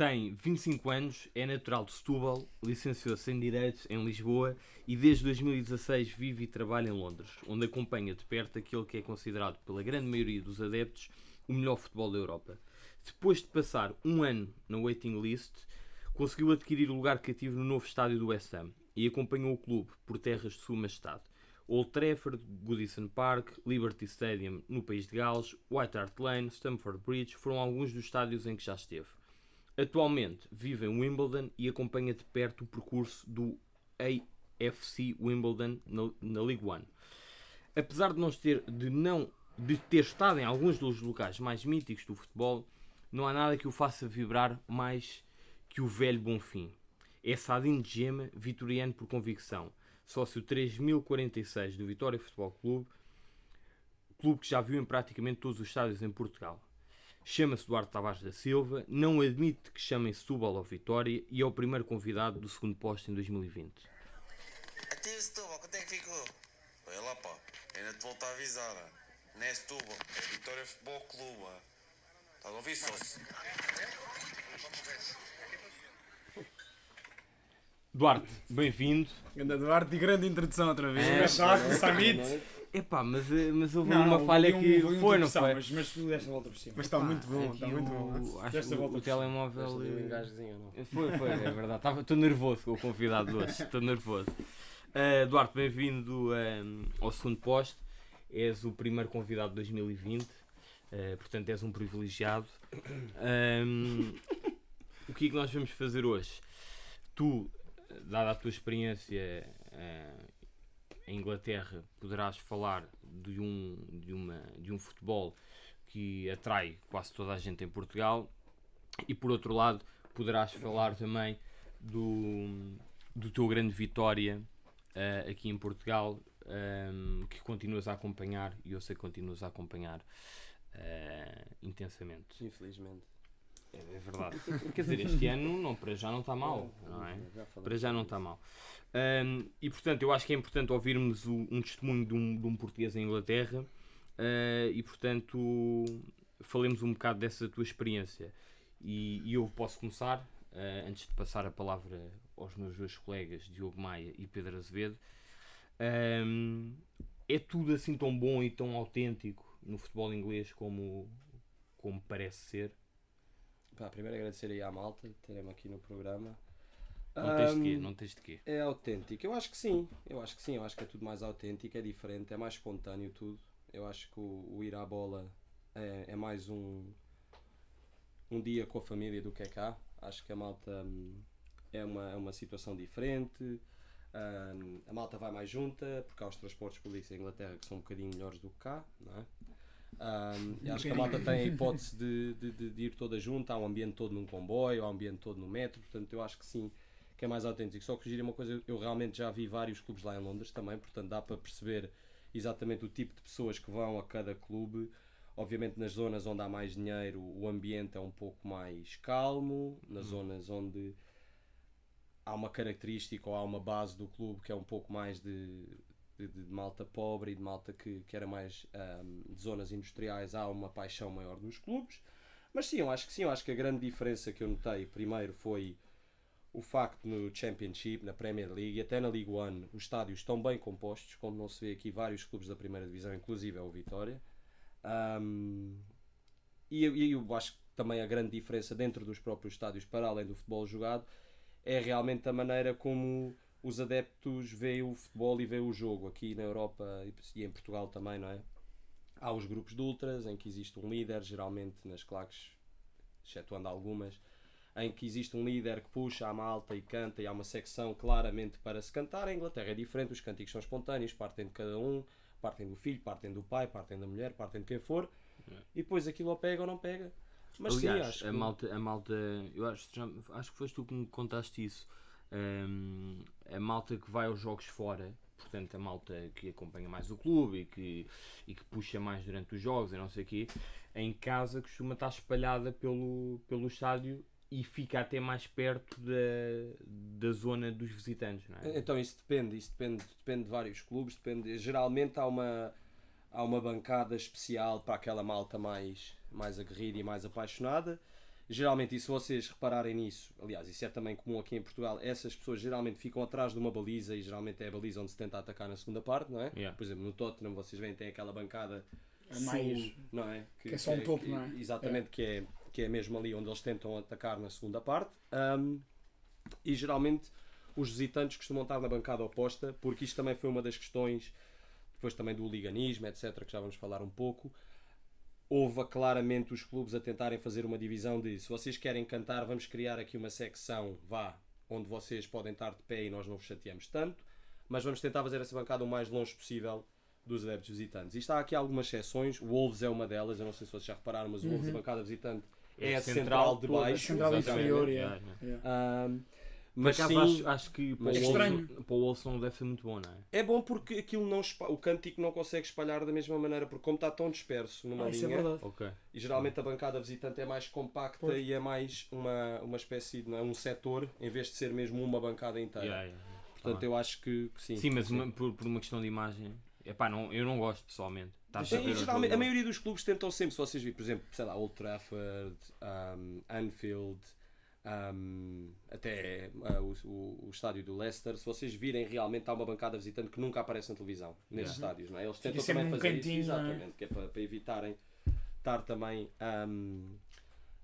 tem 25 anos, é natural de Setúbal, licenciou-se em Direitos em Lisboa e desde 2016 vive e trabalha em Londres, onde acompanha de perto aquele que é considerado pela grande maioria dos adeptos o melhor futebol da Europa. Depois de passar um ano na waiting list, conseguiu adquirir o lugar cativo no novo estádio do West Ham e acompanhou o clube por terras de sua majestade. Old Trafford, Goodison Park, Liberty Stadium no país de Gales, White Hart Lane, Stamford Bridge foram alguns dos estádios em que já esteve. Atualmente vive em Wimbledon e acompanha de perto o percurso do AFC Wimbledon na, na League One. Apesar de não, ter, de não de ter estado em alguns dos locais mais míticos do futebol, não há nada que o faça vibrar mais que o velho Bonfim. É Sadinho de Gema, vitoriano por convicção, sócio 3046 do Vitória Futebol Clube, clube que já viu em praticamente todos os estádios em Portugal. Chama-se Duarte Tavares da Silva, não admite que chamem Setúbal ou Vitória e é o primeiro convidado do segundo posto em 2020. Até Setúbal, quanto é que ficou? Olha lá pá, ainda te volto a avisar. Não é Setúbal, é Vitória Futebol Clube. Estás a ouvir, sócio? Duarte, bem-vindo. Ganda Duarte e grande introdução outra vez. É, Mas saco, Samit. Epá, mas, eh, mas houve Não, uma houve falha um- que um foi, não foi? Mas, mas tu deste a volta por cima. Mas está muito bom, está muito bom. Acho Desta que o, o telemóvel. Um eh, não? Foi, foi, é verdade. Estou nervoso com o convidado de hoje. Estou nervoso. Uh, Duarte, bem-vindo um, ao segundo posto. És o primeiro convidado de 2020. uh, portanto, és um privilegiado. Um, o que é que nós vamos fazer hoje? Tu, dada a tua experiência uh, em Inglaterra, poderás falar de um, de, uma, de um futebol que atrai quase toda a gente em Portugal. E por outro lado, poderás falar também do, do teu grande vitória eh, aqui em Portugal, ehm, que continuas a acompanhar e eu sei que continuas a acompanhar eh, intensamente. Infelizmente. É, é verdade. Quer dizer, este ano não, para já não está mal, não é? Para já não está mal. Ahm, e portanto, eu acho que é importante ouvirmos o- um testemunho de um, de um português em Inglaterra ah, e portanto falemos um bocado dessa tua experiência. E, e eu posso começar, ah, antes de passar a palavra aos meus dois colegas, Diogo Maia e Pedro Azevedo. Ahm, é tudo assim tão bom e tão autêntico no futebol inglês como, como parece ser? Pá, primeiro agradecer aí à malta de terem-me aqui no programa. Não tens de quê? Não tens de quê? É autêntico. Eu acho que sim. Eu acho que sim. Eu acho que é tudo mais autêntico, é diferente, é mais espontâneo tudo. Eu acho que o, o ir à bola é, é mais um, um dia com a família do que é cá. Acho que a malta hum, é uma, é uma situação diferente. Hum, a malta vai mais junta, porque há os transportes públicos em Inglaterra que são um bocadinho melhores do que cá, não é? Hum, e acho que a malta tem a hipótese de, de, de- ir toda junta, há um ambiente todo num comboio, há um ambiente todo no metro, portanto eu acho que sim, que é mais autêntico. Só corrigir uma coisa, eu realmente já vi vários clubes lá em Londres também, portanto dá para perceber exatamente o tipo de pessoas que vão a cada clube. Obviamente nas zonas onde há mais dinheiro o ambiente é um pouco mais calmo, nas zonas onde há uma característica ou há uma base do clube que é um pouco mais de, de, de malta pobre e de malta que, que era mais ahm, de zonas industriais, há uma paixão maior nos clubes. Mas sim, eu acho que sim, eu acho que a grande diferença que eu notei primeiro foi o facto no Championship, na Premier League e até na League One, os estádios estão bem compostos, como não se vê aqui vários clubes da primeira divisão, inclusive é o Vitória. Ahm, e e eu acho que também a grande diferença dentro dos próprios estádios, para além do futebol jogado, é realmente a maneira como os adeptos veem o futebol e veem o jogo. Aqui na Europa e em Portugal também, não é? Há os grupos de ultras em que existe um líder, geralmente nas claques, excetuando algumas, em que existe um líder que puxa a malta e canta e há uma secção claramente para se cantar. A Inglaterra é diferente, os cânticos são espontâneos, partem de cada um, partem do filho, partem do pai, partem da mulher, partem de quem for, e depois aquilo ou pega ou não pega. Mas Aliás, sim, acho a que... malta, a malta, eu acho, já- acho que foste tu que me contaste isso. Hum, a malta que vai aos jogos fora, portanto, a malta que acompanha mais o clube e que, e que puxa mais durante os jogos e não sei o quê, em casa costuma estar espalhada pelo, pelo estádio e fica até mais perto da, da zona dos visitantes, não é? Então isso depende, isso depende, depende de vários clubes, depende, geralmente há uma, há uma bancada especial para aquela malta mais, mais aguerrida e mais apaixonada Geralmente, e se vocês repararem nisso, aliás, isso é também comum aqui em Portugal, essas pessoas geralmente ficam atrás de uma baliza e geralmente é a baliza onde se tenta atacar na segunda parte, não é? Yeah. Por exemplo, no Tottenham vocês veem tem aquela bancada É mais- não é? que é só um topo, que- não é? Exatamente, Que, é, que é mesmo ali onde eles tentam atacar na segunda parte. Ahm, e geralmente os visitantes costumam estar na bancada oposta, porque isto também foi uma das questões, depois também do liganismo, etc., que já vamos falar um pouco. Houve claramente os clubes a tentarem fazer uma divisão de se vocês querem cantar, vamos criar aqui uma secção, vá, onde vocês podem estar de pé e nós não vos chateamos tanto, mas vamos tentar fazer essa bancada o mais longe possível dos adeptos visitantes. E está aqui algumas exceções, o Wolves é uma delas, eu não sei se vocês já repararam, mas o Wolves, a bancada visitante, é, a central, de toda, baixo. central exatamente. inferior, Yeah, yeah. yeah. Yeah. Mas acaso sim, acho, acho que para o, é Wolves, estranho. para o não deve ser muito bom, não é? é bom porque aquilo não o cântico não consegue espalhar da mesma maneira, porque como está tão disperso numa Ah, isso é linha, verdade. Ok. e geralmente a bancada visitante é mais compacta Pois. e é mais uma, uma espécie de não é, um setor, em vez de ser mesmo uma bancada inteira. Yeah, yeah, yeah. Portanto, Tá eu acho que, que sim. Sim, mas uma- por, por uma questão de imagem. Epá, não, eu não gosto pessoalmente. Sim, o geralmente, a maioria dos clubes tentam sempre, se vocês virem, por exemplo, sei lá, Old Trafford, um, Anfield, um, até uh, o, o, estádio do Leicester, se vocês virem realmente há uma bancada visitante que nunca aparece na televisão, nesses estádios, não é? Eles tentam também num fazer cantinho, isso, é? exatamente, que é para, para evitarem estar também um,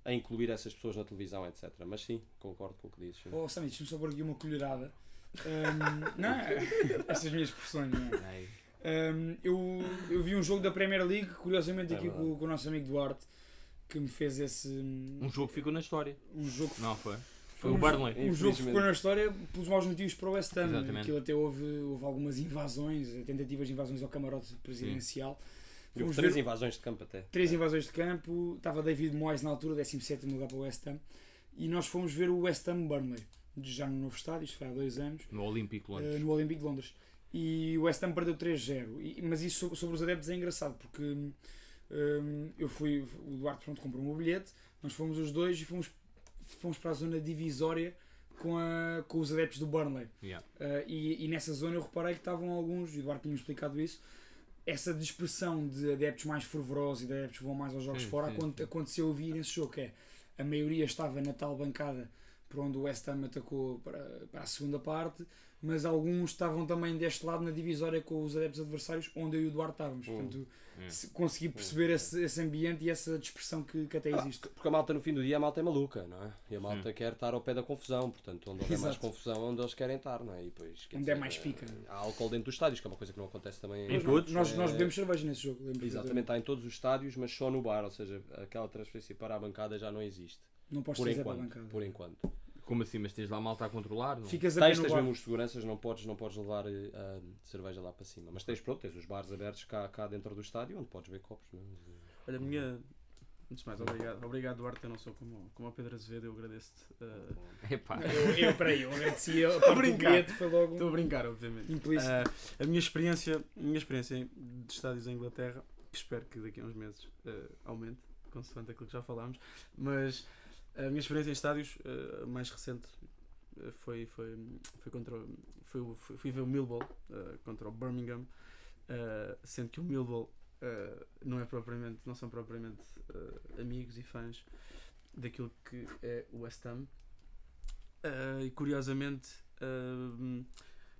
a incluir essas pessoas na televisão, etc. Mas sim, concordo com o que dizes. Oh, Sammy, deixa-me só pôr aqui uma colherada. Não, é- estas minhas expressões, não é? Ahm, eu, eu vi um jogo da Premier League, curiosamente É aqui verdade. com, com o nosso amigo Duarte, que me fez esse. Um jogo que ficou na história. um jogo Não foi? Foi um o Burnley. Um jogo que ficou na história pelos maus motivos para o West Ham. Exatamente. Aquilo até houve, houve algumas invasões, tentativas de invasões ao camarote presidencial. Houve três ver invasões de campo até. três invasões de campo. Estava David Moyes na altura, 17 lugar para o West Ham. E nós fomos ver o West Ham Burnley, já no novo estádio, isto foi há dois anos. No Olímpico Uh, Londres. no Olympique de Londres. E o West Ham perdeu 3-0. E- Mas isso sobre, sobre os adeptos é engraçado porque hum, eu fui, o Duarte pronto, comprou um bilhete, nós fomos os dois e fomos, fomos para a zona divisória com, a, com os adeptos do Burnley. Yeah. Uh, e, e nessa zona eu reparei que estavam alguns, e o Duarte tinha explicado isso, essa dispersão de adeptos mais fervorosos e de adeptos que vão mais aos jogos Sim, fora sim, aconte- sim. aconteceu ouvir nesse jogo, que é a maioria estava na tal bancada por onde o West Ham atacou para, para a segunda parte, mas alguns estavam também deste lado na divisória com os adeptos adversários, onde eu e o Duarte estávamos. Hum. Portanto, Hum. se- consegui perceber esse, esse ambiente e essa dispersão que, que até Ah, existe. Porque a malta no fim do dia a malta é maluca, não é? E a malta quer estar ao pé da confusão, portanto, onde houver mais confusão é onde eles querem estar, não é? E depois, Onde é dizer, mais pica. Há álcool dentro dos estádios, que é uma coisa que não acontece também Em Nós- todos? Nós, nós É- bebemos cerveja nesse jogo, lembro Exatamente, está em todos os estádios, mas só no bar, ou seja, aquela transferência para a bancada já não existe. Não podes Por trazer para a enquanto, bancada. por enquanto. Como assim? Mas tens lá malta a controlar? Não? Ficas a Tens, tens mesmo os seguranças, não podes, não podes levar ah, cerveja lá para cima. Mas tens, pronto, tens os bares abertos cá, cá dentro do estádio, onde podes ver copos. Não? é? Olha, a minha. Antes mais, obrigado. Obrigado, Duarte. Eu não sou como, como o Pedro Azevedo, eu agradeço-te. eh, Epá. Eu, eu, peraí, eu agradeci a parte brincar. bilhete, foi logo Estou a brincar, obviamente. implícito. Eh, a minha experiência, a minha experiência em- de estádios em Inglaterra, que espero que daqui a uns meses eh, aumente, consoante aquilo que já falámos, mas a minha experiência em estádios eh, mais recente eh, foi, foi, foi contra. o- Foi, fui, ver o Millwall eh, contra o Birmingham, eh, sendo que o Millwall não é propriamente, não são propriamente amigos e fãs daquilo que é o West Ham. E curiosamente,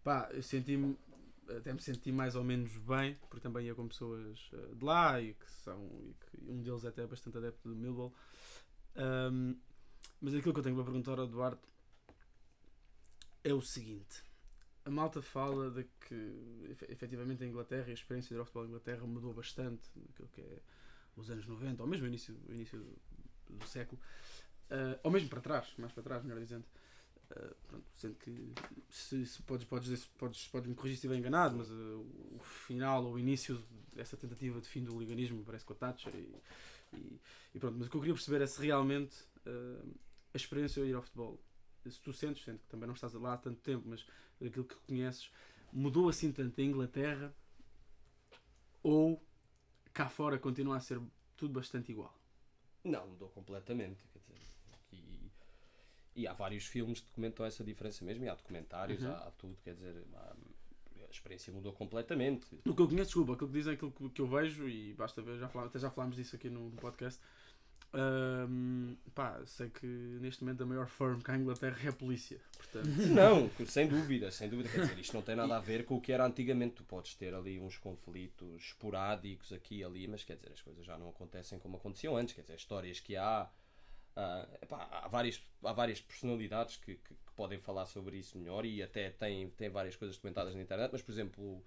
pá, eu senti-me até me senti mais ou menos bem, porque também ia com pessoas de lá e que são e que um deles até é bastante adepto do Millwall. Ahm, mas aquilo que eu tenho para perguntar ao Duarte é o seguinte: a malta fala de que efe- efetivamente a Inglaterra e a experiência do futebol em Inglaterra mudou bastante naquilo que é os anos 90, ou mesmo início, início do, do século, Ah, ou mesmo para trás, mais para trás, melhor dizendo. Uh, pronto, sendo que se, se podes, podes, dizer- podes, podes me corrigir se estiver enganado, mas uh, o final ou o início dessa tentativa de fim do liganismo parece com a Thatcher e, e, e pronto, mas o que eu queria perceber é se realmente uh, a experiência de ir ao futebol, se tu sentes, sendo que também não estás lá há tanto tempo, mas aquilo que conheces, mudou assim tanto a Inglaterra ou cá fora continua a ser tudo bastante igual? Não, mudou completamente. E, e há vários filmes que documentam essa diferença mesmo, e há documentários, Uhum. há, há tudo, quer dizer, há- experiência mudou completamente. O que eu conheço, desculpa, aquilo que dizem, aquilo que, que eu vejo, e basta ver, já falámos, até já falámos disso aqui no, no podcast, Ahm, pá, sei que neste momento a maior firm que a Inglaterra é a polícia. Portanto, Não, sem dúvida, sem dúvida. Quer dizer, isto não tem nada a ver com o que era antigamente. Tu podes ter ali uns conflitos esporádicos aqui e ali, mas quer dizer, as coisas já não acontecem como aconteciam antes. Quer dizer, histórias que há. Ah, epá, há, várias, há várias personalidades que, que- que podem falar sobre isso melhor e até tem, tem várias coisas documentadas na internet, mas por exemplo.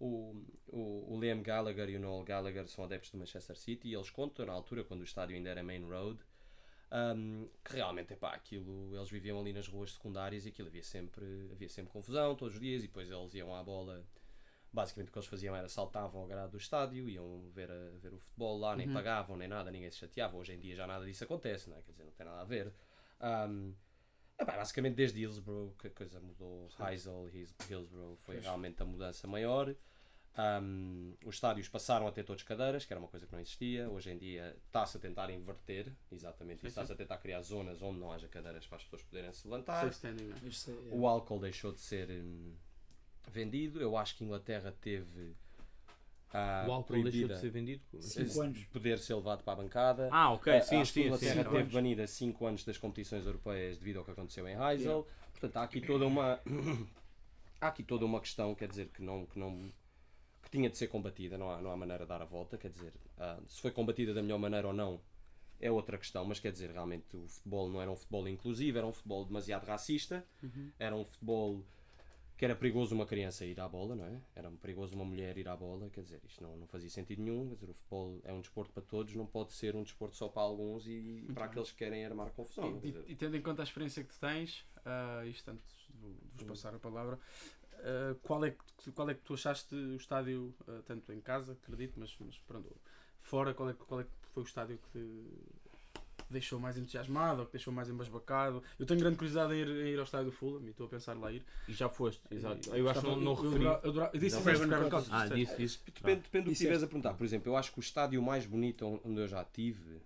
O, o, o Liam Gallagher e o Noel Gallagher são adeptos do Manchester City e eles contam, na altura, quando o estádio ainda era Main Road, um, que realmente, epá, aquilo, eles viviam ali nas ruas secundárias e aquilo havia sempre, havia sempre confusão todos os dias e depois eles iam à bola. Basicamente o que eles faziam era saltavam ao grado do estádio, iam ver, a- ver o futebol lá, nem pagavam, nem nada, ninguém se chateava. Hoje em dia já nada disso acontece, não é? Quer dizer, não tem nada a ver. Um, epá, basicamente desde Hillsborough que a coisa mudou. Heysel, His- Hillsborough foi realmente a mudança maior. Um, os estádios passaram a ter todos cadeiras, que era uma coisa que não existia. Hoje em dia está-se a tentar inverter, exatamente isso. Está-se a tentar criar zonas onde não haja cadeiras para as pessoas poderem se levantar. standing. é? É- O álcool deixou de ser hum, vendido. Eu acho que a Inglaterra teve ah, O álcool deixou proibida de ser vendido? Cinco anos. poder ser levado para a bancada. Ah, ok, Ah, sim, a sim, sim. Inglaterra Cinco teve anos. banida 5 anos das competições europeias devido ao que aconteceu em Heysel. Portanto, há aqui toda uma há aqui toda uma questão, quer dizer, que não que não que tinha de ser combatida, não há, não há maneira de dar a volta, quer dizer, ah, se foi combatida da melhor maneira ou não é outra questão, mas quer dizer, realmente o futebol não era um futebol inclusivo, era um futebol demasiado racista, era um futebol que era perigoso uma criança ir à bola, não é? Era perigoso uma mulher ir à bola, quer dizer, isto não, não fazia sentido nenhum, quer dizer, o futebol é um desporto para todos, não pode ser um desporto só para alguns e para aqueles que querem armar confusão. E, e tendo em conta a experiência que tu tens, ah, isto antes de vo- de vos passar a palavra, ah, qual, é que, qual é que tu achaste o estádio, ah, tanto em casa, acredito, mas, mas pronto, fora, qual é, que- qual é que foi o estádio que te deixou mais entusiasmado ou que deixou mais embasbacado? Eu tenho grande curiosidade em ir, em ir ao estádio do Fulham e estou a pensar lá ir. E já foste, exato. E- Eu acho que não, não eu- eu referi. eu eu disse isso. Ah, disse isso. Depende, depende do que estiveres a perguntar. Por exemplo, eu acho que o estádio mais bonito onde eu já tive,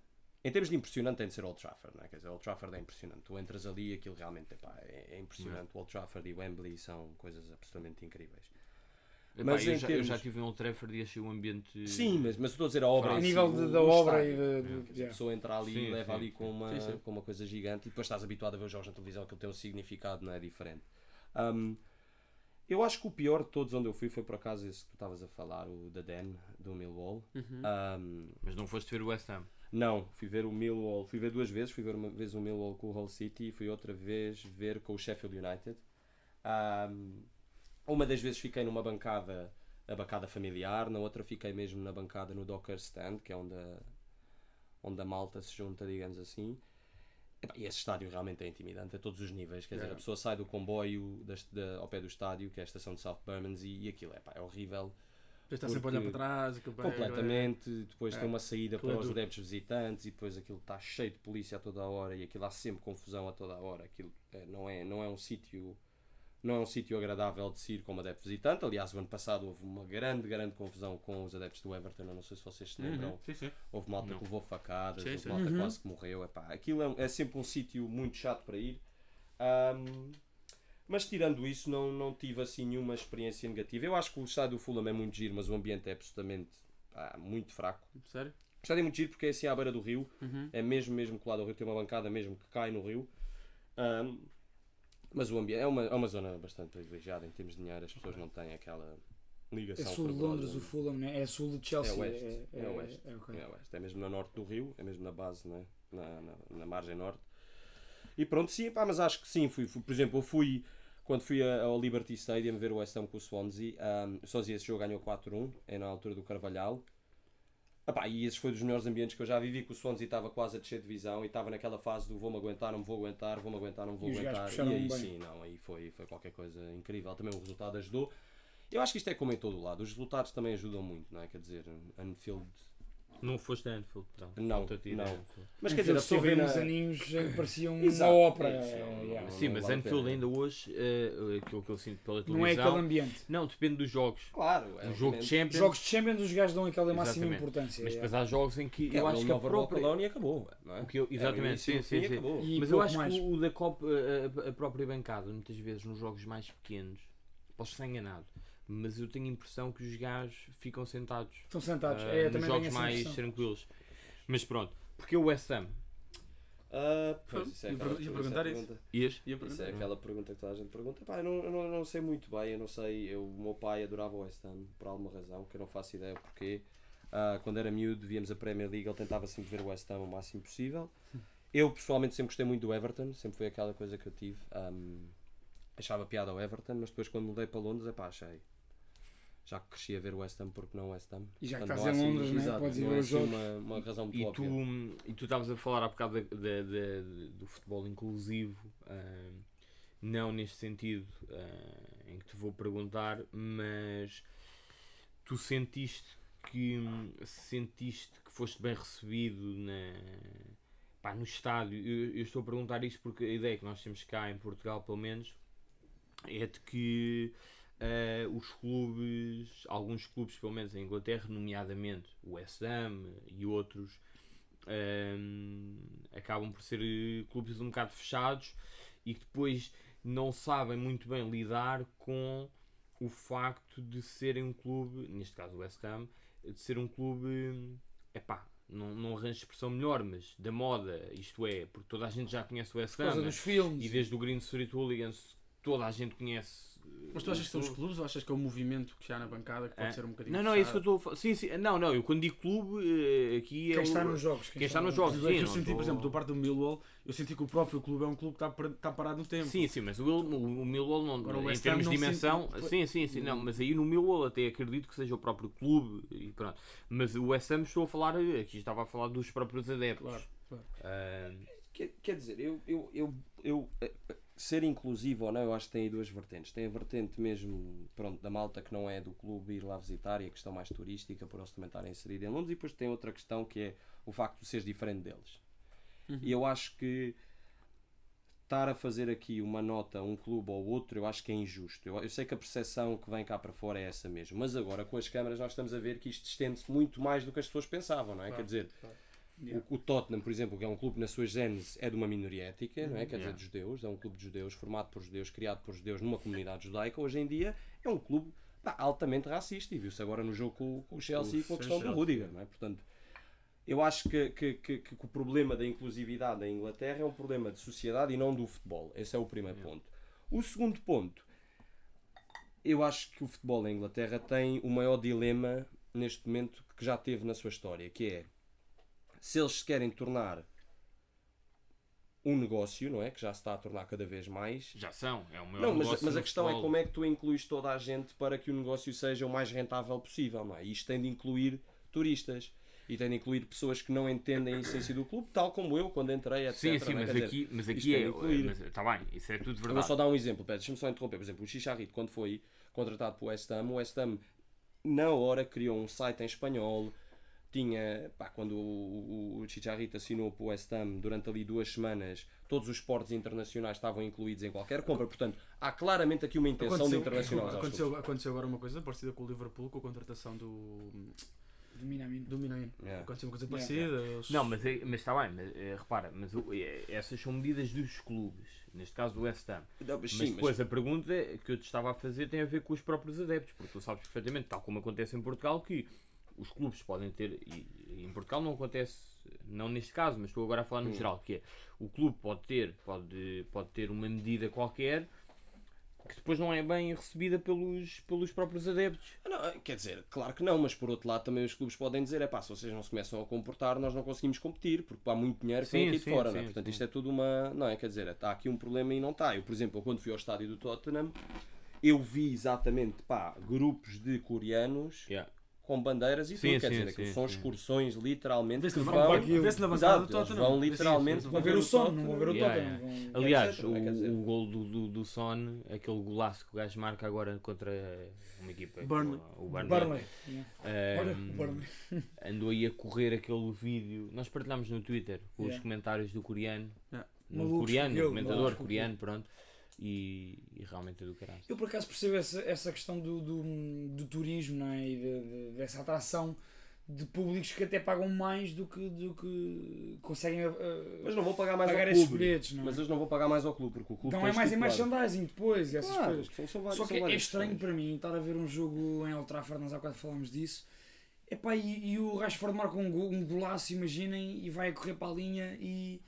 em termos de impressionante, tem de ser Old Trafford. Não é? Quer dizer, Old Trafford é impressionante. Tu entras ali e aquilo realmente epá, é, é impressionante. O Old Trafford e Wembley são coisas absolutamente incríveis. Epá, Mas eu, em já, eu já tive em Old Trafford e achei o ambiente. Sim, mas, mas estou a dizer a obra. A nível de- da obra e de- de- A pessoa entra ali Sim, e leva sim. ali com uma, Sim, sim. com uma coisa gigante e depois estás habituado a ver os jogos na televisão, aquilo tem um significado, não é diferente. Um, eu acho que o pior de todos onde eu fui foi por acaso esse que tu estavas a falar, o da Den, do Millwall. Uhum. Um, Mas não foste ver o West Ham. não, fui ver o Millwall, fui ver duas vezes, fui ver uma vez o Millwall com o Hull City e fui outra vez ver com o Sheffield United. Um, uma das vezes fiquei numa bancada, a bancada familiar, na outra fiquei mesmo na bancada no Docker Stand, que é onde a, onde a malta se junta, digamos assim. E esse estádio realmente é intimidante a todos os níveis. Quer dizer, Yeah. a pessoa sai do comboio das- da- ao pé do estádio, que é a estação de South Bermondsey, e, aquilo epá, é horrível. Já está sempre a olhar para trás. Completamente. Depois É. tem uma saída é para os adeptos visitantes e depois aquilo está cheio de polícia a toda a hora e aquilo há sempre confusão a toda a hora. Aquilo é, não, é, não é um sítio. Não é um sítio agradável de se ir como adepto visitante. Aliás, o ano passado houve uma grande, grande confusão com os adeptos do Everton. Eu não sei se vocês se lembram. Uhum, Sim, sim. Houve malta Não. que levou facadas, Sim, houve sim. malta Uhum. quase que morreu. Epá, aquilo é, um- é sempre um sítio muito chato para ir. Ahm, mas tirando isso, não, não tive assim nenhuma experiência negativa. Eu acho que o estádio do Fulham é muito giro, mas o ambiente é absolutamente pá, muito fraco. Sério? O estádio é muito giro porque é assim à beira do rio, Uhum. é mesmo, mesmo colado ao rio, tem uma bancada mesmo que cai no rio. Ahm, mas o ambiente é uma, é uma zona bastante privilegiada em termos de dinheiro, as pessoas não têm aquela É ligação sul de. Londres, o Fulham, né? é sul de Chelsea. É oeste, É, é oeste. é, ok. É oeste, é mesmo no norte do rio, é mesmo na base, né? na, na, na margem norte. E pronto, sim, pá, mas acho que sim, fui, fui- por exemplo, eu fui quando fui ao Liberty Stadium ver o West Ham com o Swansea, um, o Swansea esse jogo ganhou 4-1, é na altura do Carvalhal. Epá, e esse foi dos melhores ambientes que eu já vivi, que o Swansea estava quase a descer de divisão e estava naquela fase do vou-me aguentar, não vou aguentar, vou-me aguentar, não vou E aguentar. E aí bem. sim, não, aí foi, foi qualquer coisa incrível. Também o resultado ajudou. Eu acho que isto é como em todo o lado, os resultados também ajudam muito, não é? Quer dizer, Anfield Não foste a Anfield, não. Não, ir a não. Mas quer dizer, vê teve na... aninhos em que pareciam Exato, uma ópera. é isso, é, não, yeah. não, Sim, mas vale a Anfield ainda hoje, eh, aquilo que eu sinto pela Não é televisão. aquele ambiente. Não, depende dos jogos. Claro, é Um jogo de. Champions. Jogos de Champions os gajos dão aquela máxima importância. Mas depois há jogos em que É, eu o acho que a própria. Colónia acabou, não é? o que eu- É, exatamente, sim, sim, sim. Mas eu acho mais. que o da Copa, a, própria bancada, muitas vezes nos jogos mais pequenos, posso estar enganado, mas eu tenho a impressão que os gajos ficam sentados Estão sentados. ah, é, nos jogos essa mais impressão. tranquilos. Mas pronto, Porque o West Ham. Ah, pois, isso é Ia aquela, ia isso perguntar isso. pergunta. Ias? Ia Isso perguntar. é aquela pergunta que toda a gente pergunta. Pá, eu não, eu não, eu não sei muito bem, eu não sei. Eu, o meu pai adorava o West Ham por alguma razão, que eu não faço ideia porquê. Ah, quando era miúdo, víamos a Premier League, ele tentava sempre ver o West Ham o máximo possível. Eu pessoalmente sempre gostei muito do Everton, sempre foi aquela coisa que eu tive. Ahm, achava piada ao Everton, mas depois quando mudei para Londres, é pá, achei. Já que cresci a ver o West Ham, porque não o West Ham? E já que Portanto, estás não em Londres, né? exato, Podes ir não ver é os assim jogos. uma, uma razão muito E tu, óbvia. e tu estavas a falar há bocado da- da- da- do futebol inclusivo, ah, não neste sentido ah, em que te vou perguntar, mas tu sentiste que sentiste que foste bem recebido na, pá, no estádio. Eu, eu estou a perguntar isto porque a ideia que nós temos cá em Portugal, pelo menos, é de que eh, os clubes, alguns clubes, pelo menos em Inglaterra, nomeadamente o West Ham e outros, ehm, acabam por ser eh, clubes um bocado fechados e que depois não sabem muito bem lidar com o facto de serem um clube, neste caso o West Ham, de ser um clube, epá, não, não arranjo expressão melhor, mas da moda, isto é, porque toda a gente já conhece o West Por causa Ham dos filmes. e desde o Green Street Hooligans toda a gente conhece. Mas tu achas que são os o- clubes ou achas que é o movimento que há na bancada que pode É. ser um bocadinho Não, não, é isso que eu estou a falar. Sim, sim, não, não, eu quando digo clube, eh, aqui é. Quem o- está nos jogos. quem está nos Por jogos, é sim, eu senti, por estou- exemplo, do parte do Millwall, eu senti que o próprio clube é um clube que está, par- está parado no tempo. Sim, sim, mas o, o, o Millwall não, Agora o em West Ham termos de dimensão, sim, sim, sim, não, mas aí no Millwall até acredito que seja o próprio clube e pronto. Mas o West Ham estou a falar, aqui estava a falar dos próprios adeptos. Claro, claro. Quer, quer dizer, eu, eu, eu, eu, eh, ser inclusivo ou não, eu acho que tem aí duas vertentes. Tem a vertente mesmo pronto, da malta que não é do clube ir lá visitar e a questão mais turística, por eles também estarem inseridos em Londres, e depois tem outra questão que é o facto de seres diferente deles. E eu acho que estar a fazer aqui uma nota a um clube ou outro, eu acho que é injusto. Eu, eu sei que a percepção que vem cá para fora é essa mesmo, mas agora com as câmaras nós estamos a ver que isto estende-se muito mais do que as pessoas pensavam, não é? Quer dizer, Yeah. o, o Tottenham, por exemplo, que é um clube na sua gênese, é de uma minoria étnica, não é? Quer Yeah. dizer, de judeus, é um clube de judeus, formado por judeus, criado por judeus numa comunidade judaica. Hoje em dia é um clube pá, altamente racista e viu-se agora no jogo com, com o Chelsea e com a questão do Chelsea, Rudiger, não é? Portanto, eu acho que, que, que, que o problema da inclusividade em Inglaterra é um problema de sociedade e não do futebol. Esse é o primeiro ponto. O segundo ponto, eu acho que o futebol em Inglaterra tem o maior dilema neste momento que já teve na sua história, que é se eles se querem tornar um negócio, não é? Que já se está a tornar cada vez mais. já são, é o maior Não, mas, negócio mas a no questão é futebol. como é que tu incluís toda a gente para que o negócio seja o mais rentável possível, não é? E isto tem de incluir turistas e tem de incluir pessoas que não entendem a essência do clube, tal como eu quando entrei, etc. Sim, sim, é? mas dizer, aqui, mas isto aqui é. Está bem, isso é tudo eu vou verdade. só dar um exemplo, deixa-me só interromper. Por exemplo, o Chicharrito, quando foi contratado para o West Ham, o West Ham, na hora, criou um site em espanhol. Tinha, pá, quando o, o, o Chicharrito assinou para o West Ham, durante ali duas semanas, todos os esportes internacionais estavam incluídos em qualquer compra. Portanto, há claramente aqui uma intenção de internacionalizar os aconteceu, aconteceu agora uma coisa parecida com o Liverpool, com a contratação do, Do Minamino. do Minamino. Yeah. Aconteceu uma coisa Yeah. parecida. eles- Não, mas, é- mas está bem, mas, eh, repara, mas eh, essas são medidas dos clubes, neste caso do West Ham. Não, mas Mas sim, depois a pergunta que eu te estava a fazer tem a ver com os próprios adeptos, porque tu sabes perfeitamente, tal como acontece em Portugal, que os clubes podem ter, e, em Portugal não acontece, não neste caso, mas estou agora a falar no Hum. geral, que é o clube pode ter, pode, pode ter uma medida qualquer que depois não é bem recebida pelos, pelos próprios adeptos. Não, quer dizer, claro que não, mas por outro lado também os clubes podem dizer, é pá, se vocês não se começam a comportar, nós não conseguimos competir, porque há muito dinheiro que vem Sim, aqui de sim, fora, não é? sim, Portanto, isto é tudo uma. Não é? Quer dizer, está aqui um problema e não está. Eu, por exemplo, quando fui ao estádio do Tottenham, eu vi exatamente, pá, grupos de coreanos Yeah. Com bandeiras e Sim, tudo, quer sim, dizer, aquilo sim, são sim. excursões literalmente que vão. do Exato, vão literalmente Vão ver o som, não vão ver o Tottenham. vão- Aliás? Quer dizer- o, o gol do, do, Son, aquele golaço que o gajo marca agora contra uma equipa, Burnley. o Burnley, ehm, Olha, o Burnley. andou aí a correr aquele vídeo. Nós partilhámos no Twitter com os Yeah. comentários do coreano. Yeah. No coreano, comentador coreano, pronto. E, e realmente é do caralho. Eu por acaso percebo essa, essa questão do, do, do turismo não é? e de- de- dessa atração de públicos que até pagam mais do que, do que conseguem uh, Mas não vão pagar mais pagar ao esses clube. bilhetes. Não é? Mas eles não vão pagar mais ao clube, porque o clube Então tem é mais em merchandising depois e essas Claro, coisas. são- Só são que é estranho questões. para mim estar a ver um jogo em Old Trafford, nós há bocado falámos disso, Epá, e, e o Rashford marca um, gol, um golaço, imaginem, e vai a correr para a linha e.